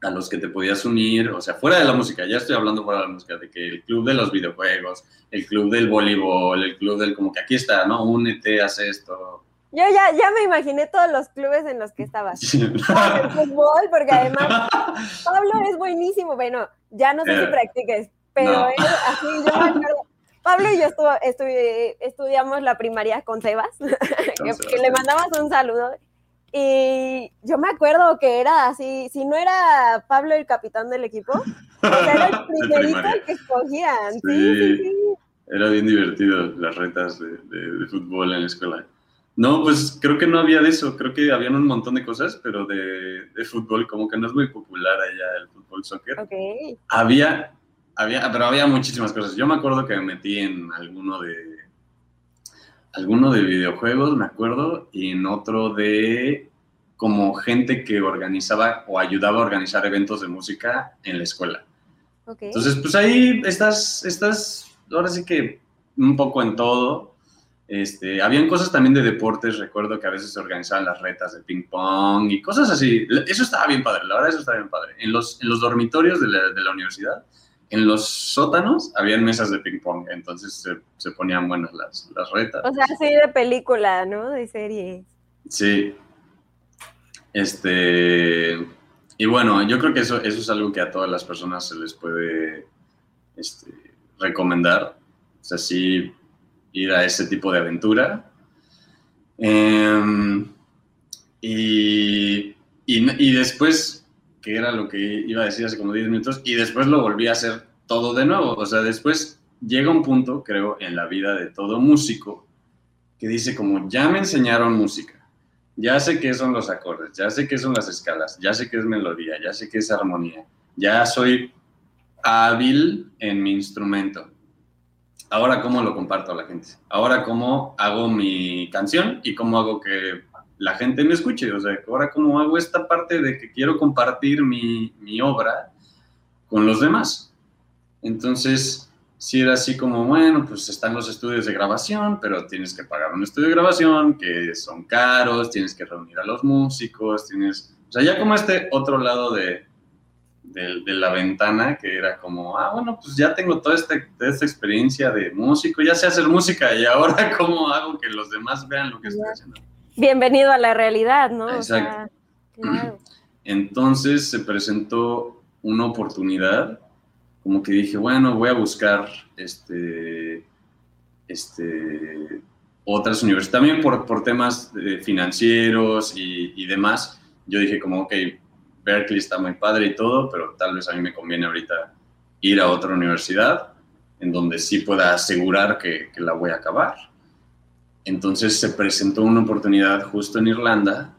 Speaker 4: a los que te podías unir, o sea, fuera de la música, ya estoy hablando fuera de la música, de que el club de los videojuegos, el club del voleibol, el club del, como que aquí está, ¿no? Únete, haz esto.
Speaker 3: Yo ya, ya me imaginé todos los clubes en los que estabas. El fútbol, porque además Pablo es buenísimo, bueno, ya no sé si eh, practiques, pero así yo me acuerdo, Pablo y yo estudiamos la primaria con Sebas, que, le mandabas un saludo. Y yo me acuerdo que era así, si no era Pablo el capitán del equipo, era el primerito que escogían. Sí, sí,
Speaker 4: Era bien divertido las retas de, fútbol en la escuela. No, pues creo que no había de eso, creo que habían un montón de cosas, pero de, de fútbol como que no es muy popular allá el fútbol soccer.
Speaker 3: Okay.
Speaker 4: Había había, pero había muchísimas cosas. Yo me acuerdo que me metí en alguno de alguno de videojuegos, me acuerdo, y en otro de como gente que organizaba o ayudaba a organizar eventos de música en la escuela. Entonces, pues ahí estás, estás, ahora sí que un poco en todo. Este, habían cosas también de deportes, recuerdo que a veces se organizaban las retas de ping pong y cosas así. Eso estaba bien padre, la verdad eso estaba bien padre. En los, en los dormitorios de la, de la universidad en los sótanos habían mesas de ping pong, entonces se, ponían buenas las, las, retas.
Speaker 3: O sea, así de película, ¿no? De serie.
Speaker 4: Sí. Este. Y bueno, yo creo que eso, eso es algo que a todas las personas se les puede este, recomendar. O sea, sí, ir a ese tipo de aventura. Em, y, y, y después que era lo que iba a decir hace como 10 minutos, y después lo volví a hacer todo de nuevo. O sea, después llega un punto, creo, en la vida de todo músico, que dice como, ya me enseñaron música, ya sé qué son los acordes, ya sé qué son las escalas, ya sé qué es melodía, ya sé qué es armonía, ya soy hábil en mi instrumento. Ahora, ¿cómo lo comparto a la gente? Ahora, ¿cómo hago mi canción y cómo hago que la gente me escuche. O sea, ahora cómo hago esta parte de que quiero compartir mi, mi obra con los demás. Entonces, si era así como, bueno, pues están los estudios de grabación, pero tienes que pagar un estudio de grabación que son caros, tienes que reunir a los músicos, tienes, o sea, ya como este otro lado de, de, la ventana, que era como, ah, bueno, pues ya tengo toda, este, esta experiencia de músico, ya sé hacer música y ahora cómo hago que los demás vean lo que estoy haciendo.
Speaker 3: Bienvenido a la realidad, ¿no?
Speaker 4: Exacto. Entonces se presentó una oportunidad, como que dije, bueno, voy a buscar este, este, otras universidades, también por, por temas financieros y, y demás. Yo dije como, ok, Berkeley está muy padre y todo, pero tal vez a mí me conviene ahorita ir a otra universidad en donde sí pueda asegurar que, la voy a acabar. Entonces se presentó una oportunidad justo en Irlanda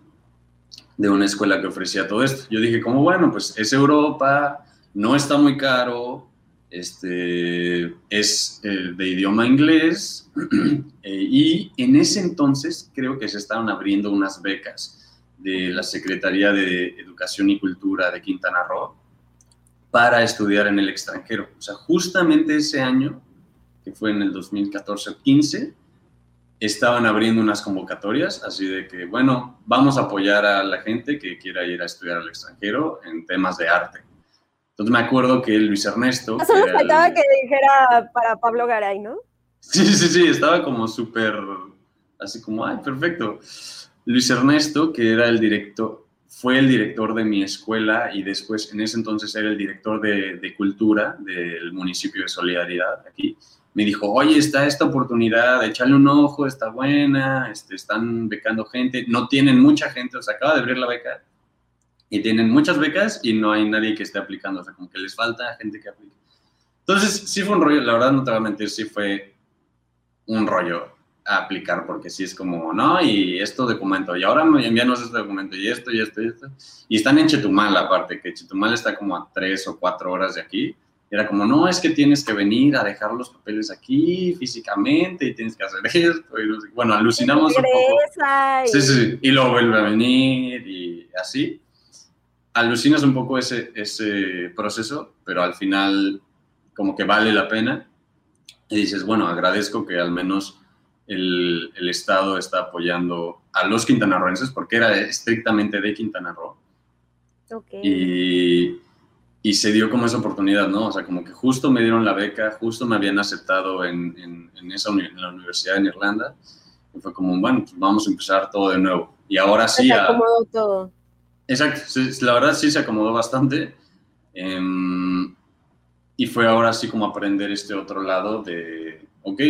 Speaker 4: de una escuela que ofrecía todo esto. Yo dije, como bueno, pues es Europa, no está muy caro, este, es eh, de idioma inglés eh, y en ese entonces creo que se estaban abriendo unas becas de la Secretaría de Educación y Cultura de Quintana Roo para estudiar en el extranjero. O sea, justamente ese año, que fue en el 2014-15, estaban abriendo unas convocatorias, así de que, bueno, vamos a apoyar a la gente que quiera ir a estudiar al extranjero en temas de arte. Entonces me acuerdo que Luis Ernesto...
Speaker 3: Solo faltaba que dijera para Pablo Garay, ¿no?
Speaker 4: Sí, sí, sí, estaba como súper, así como, ay, perfecto. Luis Ernesto, que era el director, fue el director de mi escuela y después en ese entonces era el director de, cultura del municipio de Solidaridad aquí. Me dijo, oye, está esta oportunidad, échale un ojo, está buena, este, están becando gente, no tienen mucha gente, o sea, acaba de abrir la beca y tienen muchas becas y no hay nadie que esté aplicando, o sea, como que les falta gente que aplique. Entonces, sí fue un rollo, la verdad no te voy a mentir, sí fue un rollo aplicar porque sí es como, no, y esto documento, y ahora me envíanos este documento, y esto, y esto, y esto. Y están en Chetumal, aparte, que Chetumal está como a tres o cuatro horas de aquí. Era como, no, es que tienes que venir a dejar los papeles aquí físicamente y tienes que hacer esto. Y bueno, alucinamos un poco. Sí, sí, y luego vuelve a venir y así. Alucinas un poco ese, ese proceso, pero al final como que vale la pena. Y dices, bueno, agradezco que al menos el, el, Estado está apoyando a los quintanarroenses porque era estrictamente de Quintana Roo. Y, y, se dio como esa oportunidad, ¿no? O sea, como que justo me dieron la beca, justo me habían aceptado en, en, esa en la universidad en Irlanda. Y fue como, bueno, pues vamos a empezar todo de nuevo. Y ahora sí...
Speaker 3: Se acomodó todo.
Speaker 4: Exacto, la verdad sí se acomodó bastante. Em, y fue ahora sí como aprender este otro lado de, ok,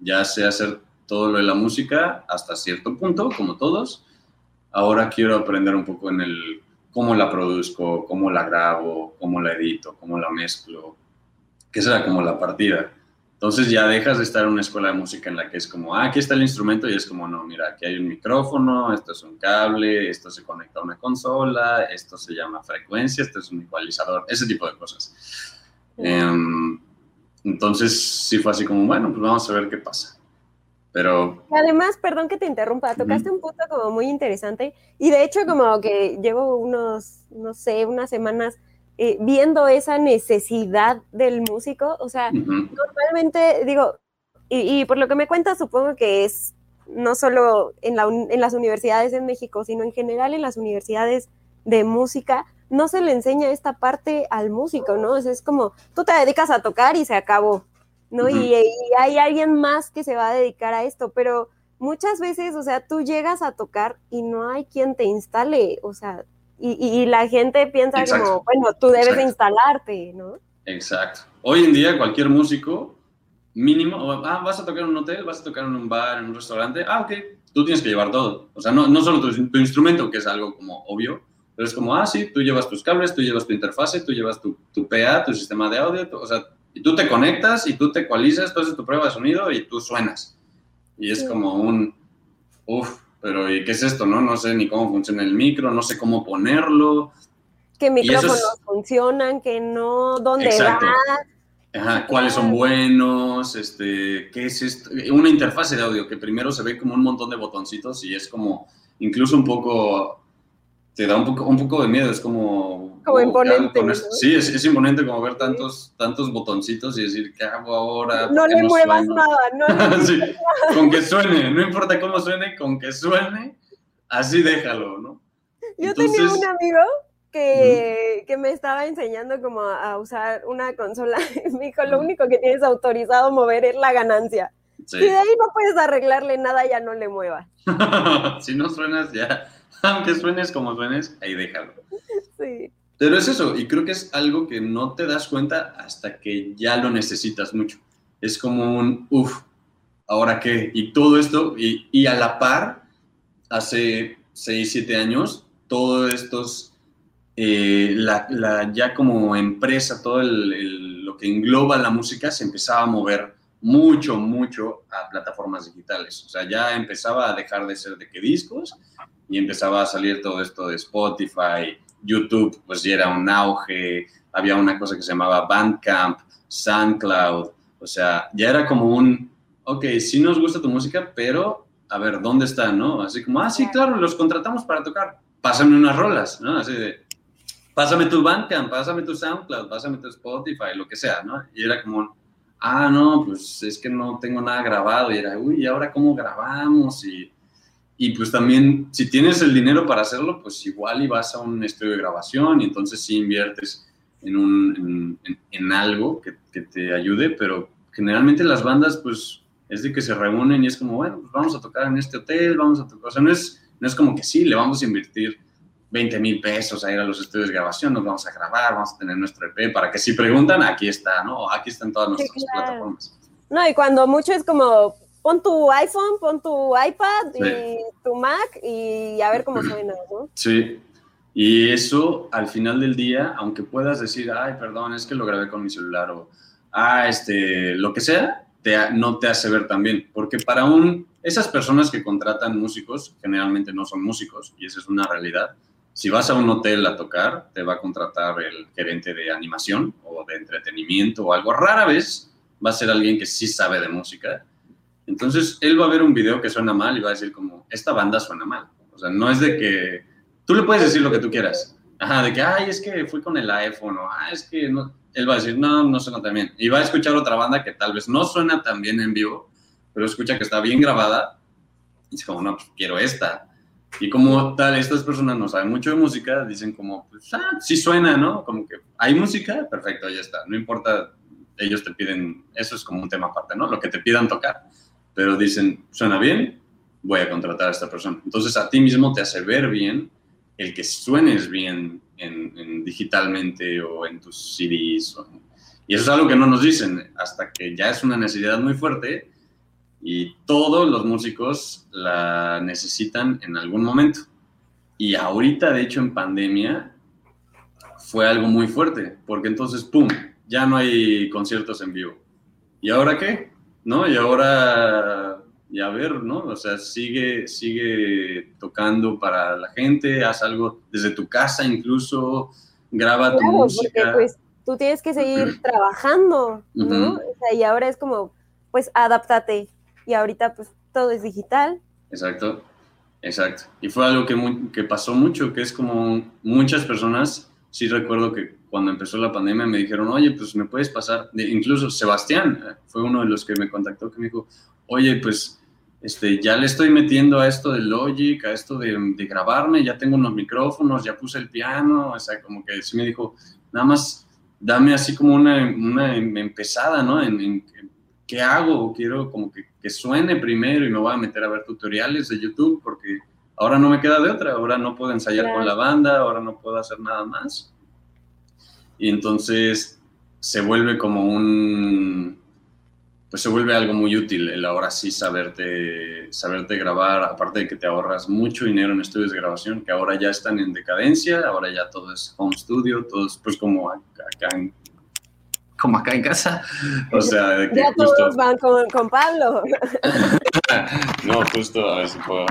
Speaker 4: ya sé hacer todo lo de la música hasta cierto punto, como todos. Ahora quiero aprender un poco en el cómo la produzco, cómo la grabo, cómo la edito, cómo la mezclo, que será como la partida. Entonces ya dejas de estar en una escuela de música en la que es como, ah, aquí está el instrumento y es como, no, mira, aquí hay un micrófono, esto es un cable, esto se conecta a una consola, esto se llama frecuencia, esto es un ecualizador, ese tipo de cosas. Em, entonces sí fue así como, bueno, pues vamos a ver qué pasa. Pero...
Speaker 3: Además, perdón que te interrumpa, tocaste un punto como muy interesante y de hecho como que llevo unos, no sé, unas semanas eh, viendo esa necesidad del músico, o sea, normalmente digo, y, por lo que me cuentas supongo que es no solo en, la, en las universidades en México, sino en general en las universidades de música, no se le enseña esta parte al músico, ¿no? es como, tú te dedicas a tocar y se acabó, ¿no? y, hay alguien más que se va a dedicar a esto, pero muchas veces, o sea, tú llegas a tocar y no hay quien te instale, o sea, y, la gente piensa como, bueno, tú debes de instalarte, ¿no?
Speaker 4: Exacto. Hoy en día cualquier músico mínimo, ah, vas a tocar en un hotel, vas a tocar en un bar, en un restaurante, ah, ok, tú tienes que llevar todo. O sea, no, no solo tu instrumento, que es algo como obvio, pero es como, ah, sí, tú llevas tus cables, tú llevas tu interfase, tú llevas tu, tu PA, tu sistema de audio, o sea, y tú te conectas y tú te ecualizas, tú haces tu prueba de sonido y tú suenas. Y es como un, uff, pero ¿y qué es esto? No, no sé ni cómo funciona el micro, no sé cómo ponerlo.
Speaker 3: ¿Qué micrófonos funcionan? ¿Qué no? ¿Dónde Exacto.
Speaker 4: va? Ajá, cuáles son buenos, este, qué es esto, una interfase de audio que primero se ve como un montón de botoncitos y es como incluso un poco te da un poco, un poco de miedo, es como...
Speaker 3: Como imponente.
Speaker 4: Sí, es, es, imponente como ver tantos, tantos botoncitos y decir, ¿qué hago ahora?
Speaker 3: No le muevas nada, no
Speaker 4: sí, Con que suene, no importa cómo suene, con que suene, así déjalo, ¿no?
Speaker 3: Yo tenía un amigo que, que, me estaba enseñando como a usar una consola. Me dijo, lo único que tienes autorizado mover es la ganancia. Si de ahí no puedes arreglarle nada, ya no le muevas.
Speaker 4: si no suenas, ya, aunque suenes como suenes, ahí déjalo. Sí. Pero es eso, y creo que es algo que no te das cuenta hasta que ya lo necesitas mucho. Es como un, uff, ¿ahora qué? Y todo esto, y, a la par, hace 6, 7 años, todos estos, eh, la, la, ya como empresa, todo lo que engloba la música se empezaba a mover mucho, mucho a plataformas digitales. O sea, ya empezaba a dejar de ser de qué discos y empezaba a salir todo esto de Spotify, YouTube pues ya era un auge, había una cosa que se llamaba Bandcamp, SoundCloud, o sea, ya era como un, ok, sí nos gusta tu música, pero a ver, ¿dónde está, no? Así como, ah, sí, claro, los contratamos para tocar, pásame unas rolas, ¿no? Así de, pásame tu Bandcamp, pásame tu SoundCloud, pásame tu Spotify, lo que sea, ¿no? Y era como, ah, no, pues es que no tengo nada grabado, y era, uy, ¿y ahora cómo grabamos? Y y pues también, si tienes el dinero para hacerlo, pues igual y vas a un estudio de grabación y entonces sí inviertes en, un, en, algo que, que, te ayude, pero generalmente las bandas, pues es de que se reúnen y es como, bueno, pues vamos a tocar en este hotel, vamos a tocar, o sea, no es, no es como que sí, le vamos a invertir 20 mil pesos a ir a los estudios de grabación, nos vamos a grabar, vamos a tener nuestro EP, para que si preguntan, aquí está, ¿no? Aquí están todas nuestras plataformas.
Speaker 3: No, y cuando mucho es como, pon tu iPhone, pon tu iPad y tu Mac y a ver cómo suena, ¿no?
Speaker 4: Sí. Y eso, al final del día, aunque puedas decir, ay, perdón, es que lo grabé con mi celular o, ah, este, lo que sea, te, no te hace ver tan bien. Porque para un, esas personas que contratan músicos, generalmente no son músicos, y esa es una realidad. Si vas a un hotel a tocar, te va a contratar el gerente de animación o de entretenimiento o algo. Rara vez va a ser alguien que sí sabe de música entonces, él va a ver un video que suena mal y va a decir como, esta banda suena mal. O sea, no es de que, tú le puedes decir lo que tú quieras. Ajá, de que, ay, es que fui con el iPhone o, ah, es que no. Él va a decir, no, no suena tan bien. Y va a escuchar otra banda que tal vez no suena tan bien en vivo, pero escucha que está bien grabada y dice como, no, pues quiero esta. Y como tal, estas personas no saben mucho de música, dicen como, pues, ah, sí suena, ¿no? Como que hay música, perfecto, ya está. No importa, ellos te piden, eso es como un tema aparte, ¿no? Lo que te pidan tocar pero dicen, suena bien, voy a contratar a esta persona. Entonces a ti mismo te hace ver bien el que suenes bien en, digitalmente o en tus CDs. y eso es algo que no nos dicen hasta que ya es una necesidad muy fuerte y todos los músicos la necesitan en algún momento. Y ahorita, de hecho, en pandemia fue algo muy fuerte, porque entonces, ¡pum!, ya no hay conciertos en vivo. ¿Y ahora qué? ¿No? Y ahora, ya ver, ¿no? O sea, sigue, sigue tocando para la gente, haz algo desde tu casa incluso, graba tu música.
Speaker 3: Porque, pues, tú tienes que seguir trabajando, ¿no? o sea, y ahora es como, pues, adáptate. Y ahorita, pues, todo es digital.
Speaker 4: Exacto, exacto. Y fue algo que, que pasó mucho, que es como muchas personas, sí recuerdo que cuando empezó la pandemia me dijeron, oye, pues me puedes pasar, incluso Sebastián eh, fue uno de los que me contactó, que me dijo, oye, pues este, ya le estoy metiendo a esto de Logic, a esto de, grabarme, ya tengo unos micrófonos, ya puse el piano, o sea, como que sí me dijo, nada más dame así como una, una empezada, ¿no? En, qué hago, quiero como que, que, suene primero y me voy a meter a ver tutoriales de YouTube porque ahora no me queda de otra, ahora no puedo ensayar con la banda, ahora no puedo hacer nada más. Y entonces se vuelve como un, pues se vuelve algo muy útil el ahora sí saberte, saberte grabar, aparte de que te ahorras mucho dinero en estudios de grabación, que ahora ya están en decadencia, ahora ya todo es home studio, todo es pues como acá en, como acá en casa. O sea,
Speaker 3: ya todos van con, con Pablo.
Speaker 4: no, justo, a ver si puedo.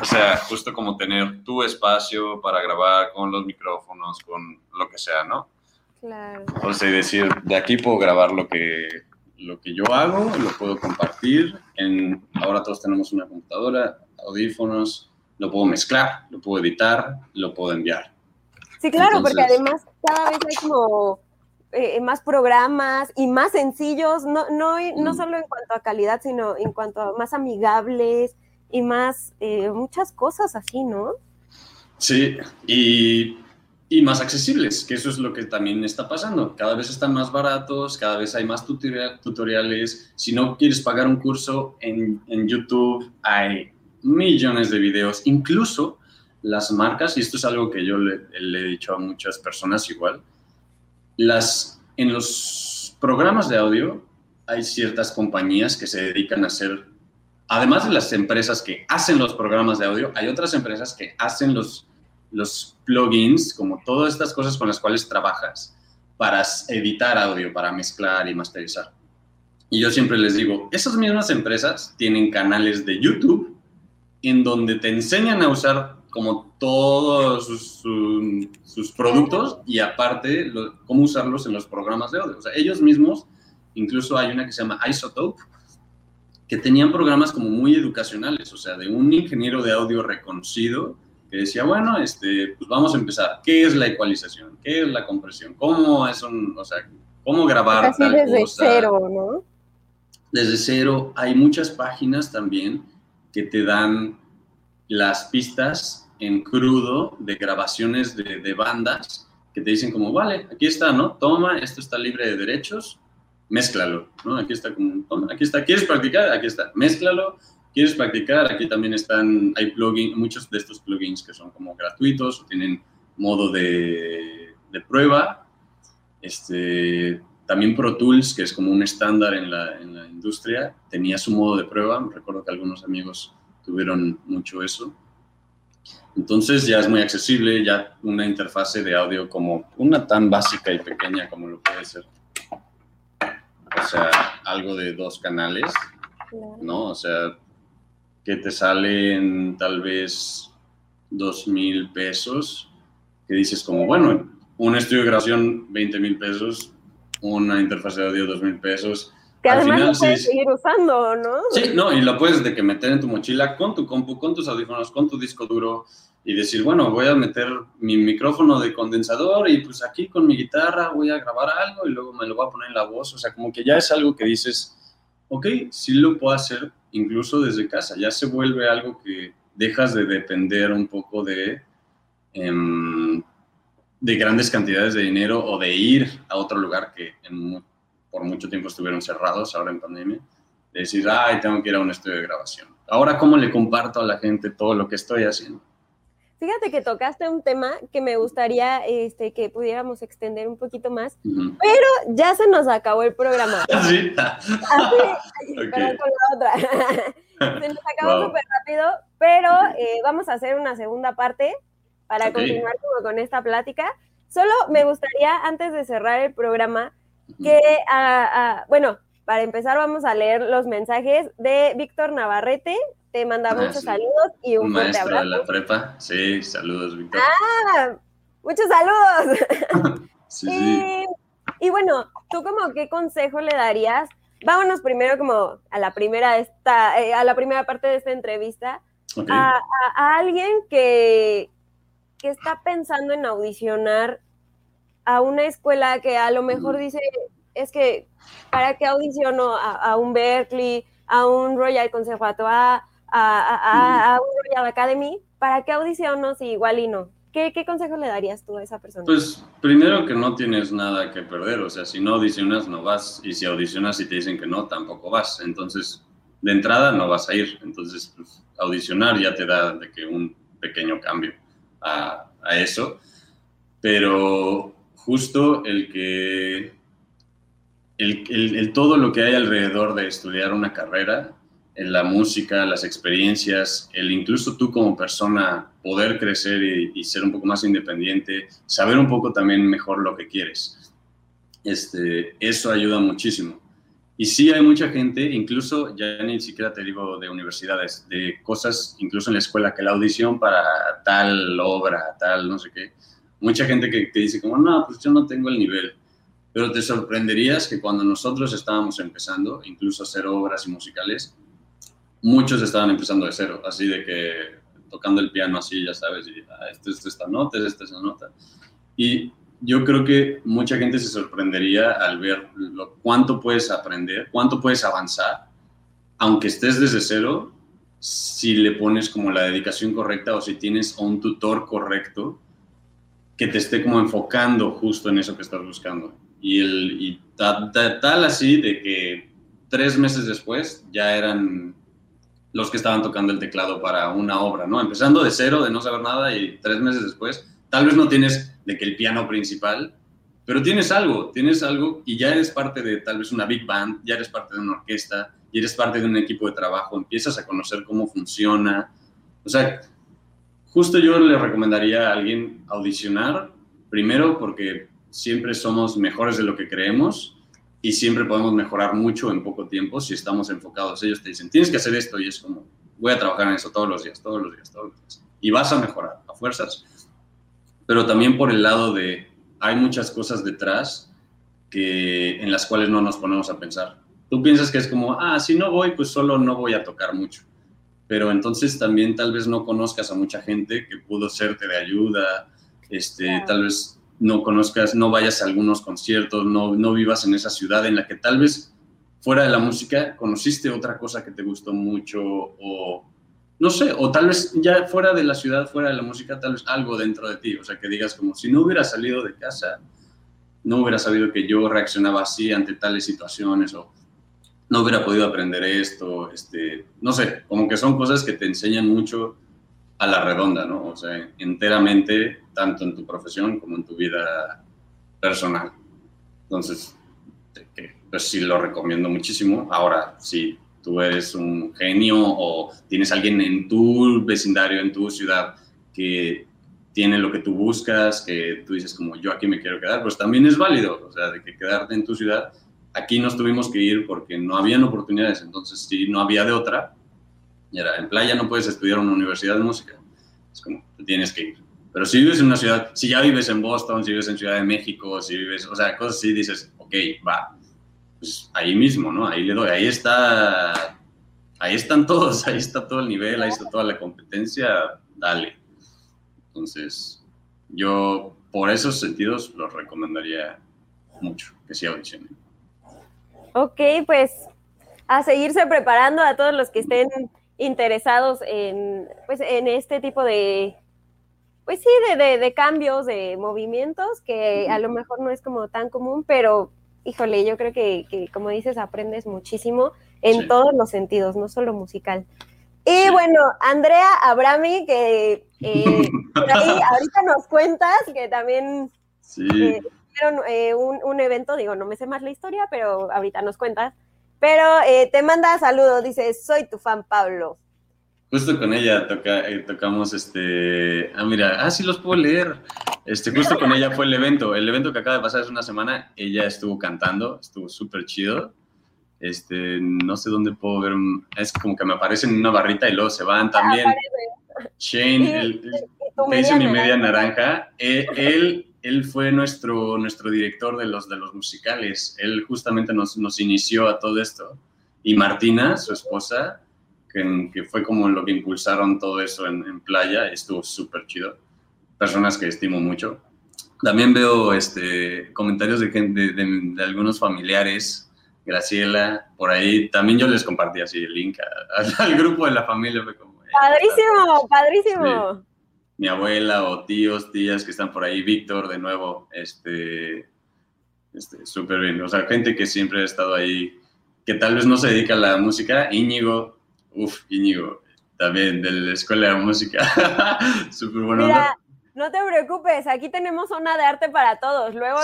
Speaker 4: O sea, justo como tener tu espacio para grabar con los micrófonos, con lo que sea, ¿no? Claro. O sea, decir, de aquí puedo grabar lo que, lo que yo hago, lo puedo compartir. En, ahora todos tenemos una computadora, audífonos, lo puedo mezclar, lo puedo editar, lo puedo enviar.
Speaker 3: Sí, claro, porque además cada vez hay como eh, más programas y más sencillos, no, no, no mm. solo en cuanto a calidad, sino en cuanto a más amigables y más, eh, muchas cosas así, ¿no?
Speaker 4: Sí, y y más accesibles, que eso es lo que también está pasando. Cada vez están más baratos, cada vez hay más tutoriales. Si no quieres pagar un curso en, en YouTube, hay millones de videos. Incluso las marcas, y esto es algo que yo le, he dicho a muchas personas igual, las, en los programas de audio hay ciertas compañías que se dedican a hacer, además de las empresas que hacen los programas de audio, hay otras empresas que hacen los los plugins, como todas estas cosas con las cuales trabajas para editar audio, para mezclar y masterizar. Y yo siempre les digo, esas mismas empresas tienen canales de YouTube en donde te enseñan a usar como todos sus, productos y aparte cómo usarlos en los programas de audio. Ellos mismos, incluso hay una que se llama Isotope, que tenían programas como muy educacionales, o sea, de un ingeniero de audio reconocido que decía, bueno, este, pues vamos a empezar. ¿Qué es la ecualización? ¿Qué es la compresión? ¿Cómo es un, o sea, cómo grabar
Speaker 3: Casi desde cero, ¿no?
Speaker 4: Desde cero. Hay muchas páginas también que te dan las pistas en crudo de grabaciones de, de bandas que te dicen como, vale, aquí está, ¿no? Toma, esto está libre de derechos, mézclalo, ¿no? Aquí está como, toma, aquí está, ¿quieres practicar? Aquí está, mézclalo, quieres practicar, aquí también están, hay plugins, muchos de estos plugins que son como gratuitos o tienen modo de, de prueba. Este, también Pro Tools, que es como un estándar en la, en la, industria, tenía su modo de prueba. Recuerdo que algunos amigos tuvieron mucho eso. Entonces ya es muy accesible, ya una interfase de audio como una tan básica y pequeña como lo puede ser. O sea, algo de dos canales, ¿no? O sea, que te salen tal vez dos mil pesos, que dices como, bueno, un estudio de grabación 20 mil pesos, una interfaz de audio dos mil pesos.
Speaker 3: Que Al además final, lo puedes seguir usando, ¿no?
Speaker 4: Sí, no, y lo puedes de que meter en tu mochila con tu compu, con tus audífonos, con tu disco duro y decir, bueno, voy a meter mi micrófono de condensador y pues aquí con mi guitarra voy a grabar algo y luego me lo voy a poner en la voz. O sea, como que ya es algo que dices, ok, sí lo puedo hacer incluso desde casa. Ya se vuelve algo que dejas de depender un poco de, em, de grandes cantidades de dinero o de ir a otro lugar que por mucho tiempo estuvieron cerrados ahora en pandemia. De decir, ay, tengo que ir a un estudio de grabación. Ahora, ¿cómo le comparto a la gente todo lo que estoy haciendo?
Speaker 3: Fíjate que tocaste un tema que me gustaría este, que pudiéramos extender un poquito más, pero ya se nos acabó el programa.
Speaker 4: ¿Sí?
Speaker 3: Así, okay. con la otra. se nos acabó súper rápido, pero eh, vamos a hacer una segunda parte para okay. continuar como con esta plática. Solo me gustaría, antes de cerrar el programa, que, uh, uh, bueno, para empezar vamos a leer los mensajes de Víctor Navarrete, te manda ah, muchos sí. saludos y un,
Speaker 4: un
Speaker 3: fuerte abrazo.
Speaker 4: de la prepa, sí, saludos, Víctor.
Speaker 3: Ah, muchos saludos.
Speaker 4: sí,
Speaker 3: y,
Speaker 4: sí.
Speaker 3: y bueno, ¿tú como qué consejo le darías? Vámonos primero como a la primera, esta, eh, a la primera parte de esta entrevista. Okay. A, a, a, alguien que, que está pensando en audicionar a una escuela que a lo mejor dice, es que, ¿para qué audiciono a, a un Berkeley, a un Royal Conservatoire, a, a, a, un Royal Academy, ¿para qué audiciono si igual y no? ¿Qué, ¿Qué, consejo le darías tú a esa persona?
Speaker 4: Pues primero que no tienes nada que perder, o sea, si no audicionas no vas, y si audicionas y te dicen que no, tampoco vas. Entonces, de entrada no vas a ir. Entonces, pues, audicionar ya te da de que un pequeño cambio a, a eso. Pero justo el que el, el, el, todo lo que hay alrededor de estudiar una carrera, la música, las experiencias, el incluso tú como persona poder crecer y, y, ser un poco más independiente, saber un poco también mejor lo que quieres. Este, eso ayuda muchísimo. Y sí hay mucha gente, incluso ya ni siquiera te digo de universidades, de cosas, incluso en la escuela, que la audición para tal obra, tal, no sé qué, mucha gente que, que dice como, no, pues yo no tengo el nivel pero te sorprenderías que cuando nosotros estábamos empezando, incluso a hacer obras y musicales, muchos estaban empezando de cero, así de que tocando el piano así, ya sabes, y ah, esto es esta nota, esta es esta nota. Y yo creo que mucha gente se sorprendería al ver lo, cuánto puedes aprender, cuánto puedes avanzar, aunque estés desde cero, si le pones como la dedicación correcta o si tienes un tutor correcto que te esté como enfocando justo en eso que estás buscando. Y tal así de que tres meses después ya eran los que estaban tocando el teclado para una obra, ¿no? Empezando de cero, de no saber nada y tres meses después, tal vez no tienes de que el piano principal, pero tienes algo, tienes algo y ya eres parte de tal vez una big band, ya eres parte de una orquesta, y eres parte de un equipo de trabajo, empiezas a conocer cómo funciona. O sea, justo yo le recomendaría a alguien audicionar, primero porque siempre somos mejores de lo que creemos y siempre podemos mejorar mucho en poco tiempo si estamos enfocados. Ellos te dicen, tienes que hacer esto y es como, voy a trabajar en eso todos los días, todos los días, todos los días. Y vas a mejorar a fuerzas. Pero también por el lado de, hay muchas cosas detrás que, en las cuales no nos ponemos a pensar. Tú piensas que es como, ah, si no voy, pues solo no voy a tocar mucho. Pero entonces también tal vez no conozcas a mucha gente que pudo serte de ayuda, este, tal vez no conozcas, no vayas a algunos conciertos, no, no vivas en esa ciudad en la que tal vez fuera de la música conociste otra cosa que te gustó mucho o no sé, o tal vez ya fuera de la ciudad, fuera de la música, tal vez algo dentro de ti, o sea, que digas como si no hubiera salido de casa, no hubiera sabido que yo reaccionaba así ante tales situaciones o no hubiera podido aprender esto, este, no sé, como que son cosas que te enseñan mucho a la redonda, ¿no? O sea, enteramente, tanto en tu profesión como en tu vida personal. Entonces, pues sí lo recomiendo muchísimo. Ahora, si tú eres un genio o tienes alguien en tu vecindario, en tu ciudad, que tiene lo que tú buscas, que tú dices como yo aquí me quiero quedar, pues también es válido, o sea, de que quedarte en tu ciudad Aquí nos tuvimos que ir porque no habían oportunidades, entonces si no había de otra, era, en playa no puedes estudiar en una universidad de música, es como, tienes que ir. Pero si vives en una ciudad, si ya vives en Boston, si vives en Ciudad de México, si vives, o sea, cosas así, dices, ok, va, pues ahí mismo, ¿no? Ahí le doy, ahí está, ahí están todos, ahí está todo el nivel, ahí está toda la competencia, dale. Entonces, yo por esos sentidos los recomendaría mucho que sí audicionen.
Speaker 3: Ok, pues a seguirse preparando a todos los que estén interesados en, pues, en este tipo de, pues sí, de, de, cambios, de movimientos, que a lo mejor no es como tan común, pero híjole, yo creo que, como dices, aprendes muchísimo en todos los sentidos, no solo musical. Y bueno, Andrea Abrami, que eh, por ahí ahorita nos cuentas que también
Speaker 4: sí. Eh,
Speaker 3: eh, un, evento, digo, no me sé más la historia, pero ahorita nos cuentas. Pero eh, te manda saludos, dice, soy tu fan, Pablo.
Speaker 4: Justo con ella toca, eh, tocamos este. Ah, mira, ah, sí los puedo leer. Este, justo con ella fue el evento. El evento que acaba de pasar hace una semana, ella estuvo cantando, estuvo súper chido. Este, no sé dónde puedo ver, es como que me aparecen en una barrita y luego se van también. Shane, el, dice mi media naranja. él él fue nuestro, nuestro director de los, de los musicales. Él justamente nos, nos inició a todo esto. Y Martina, su esposa, que, que fue como lo que impulsaron todo eso en, en playa, estuvo súper chido. Personas que estimo mucho. También veo este, comentarios de, gente, de, algunos familiares, Graciela, por ahí. También yo les compartí así el link al grupo de la familia.
Speaker 3: padrísimo, padrísimo
Speaker 4: mi abuela o tíos, tías que están por ahí, Víctor de nuevo, este, este, súper bien, o sea, gente que siempre ha estado ahí, que tal vez no se dedica a la música, Íñigo, uff, Íñigo, también de la escuela de música, súper bueno.
Speaker 3: Mira, no te preocupes, aquí tenemos zona de arte para todos, luego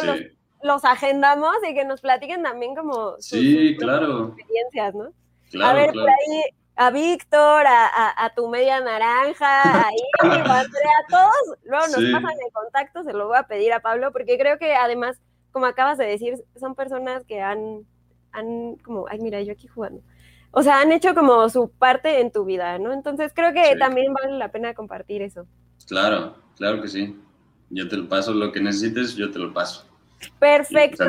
Speaker 3: los, agendamos y que nos platiquen también como
Speaker 4: sus, sí, claro.
Speaker 3: experiencias, ¿no? Claro, a ver, por ahí a Víctor, a, tu media naranja, a a todos, luego nos pasan el contacto, se lo voy a pedir a Pablo, porque creo que además, como acabas de decir, son personas que han, han como, ay, mira, yo aquí jugando. O sea, han hecho como su parte en tu vida, ¿no? Entonces creo que también vale la pena compartir eso.
Speaker 4: Claro, claro que sí. Yo te lo paso, lo que necesites, yo te lo paso.
Speaker 3: Perfecto.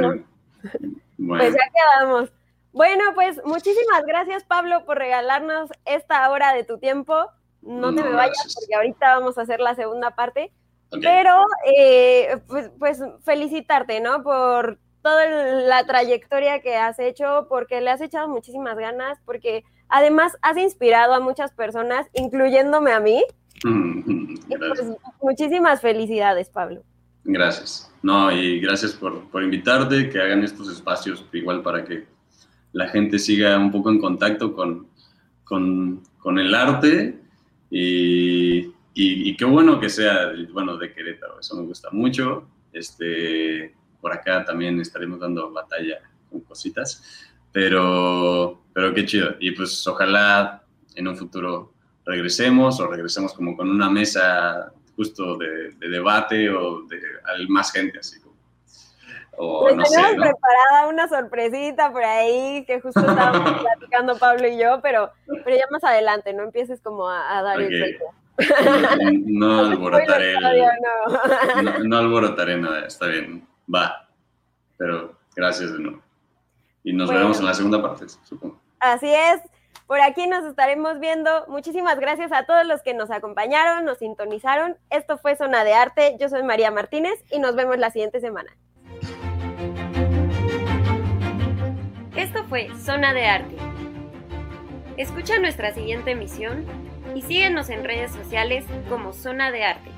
Speaker 3: Pues ya quedamos. Bueno, pues muchísimas gracias Pablo por regalarnos esta hora de tu tiempo. No, te me vayas porque ahorita vamos a hacer la segunda parte. Pero eh, pues, pues, felicitarte, ¿no? Por toda la trayectoria que has hecho, porque le has echado muchísimas ganas, porque además has inspirado a muchas personas, incluyéndome a mí.
Speaker 4: Mm,
Speaker 3: pues, muchísimas felicidades, Pablo.
Speaker 4: Gracias. No, y gracias por, por invitarte, que hagan estos espacios igual para que la gente siga un poco en contacto con, con, con el arte y, y, qué bueno que sea, bueno, de Querétaro, eso me gusta mucho. Este, por acá también estaremos dando batalla con cositas, pero, pero qué chido. Y pues ojalá en un futuro regresemos o regresemos como con una mesa justo de, debate o de, más gente así.
Speaker 3: O, pues no tenemos preparada una sorpresita por ahí que justo estábamos platicando Pablo y yo, pero, pero ya más adelante, no empieces como a, dar el sueldo.
Speaker 4: No, alborotaré. no. alborotaré nada, está bien. Va. Pero gracias de nuevo. Y nos vemos en la segunda parte, supongo.
Speaker 3: Así es. Por aquí nos estaremos viendo. Muchísimas gracias a todos los que nos acompañaron, nos sintonizaron. Esto fue Zona de Arte. Yo soy María Martínez y nos vemos la siguiente semana.
Speaker 2: Esto fue Zona de Arte. Escucha nuestra siguiente emisión y síguenos en redes sociales como Zona de Arte.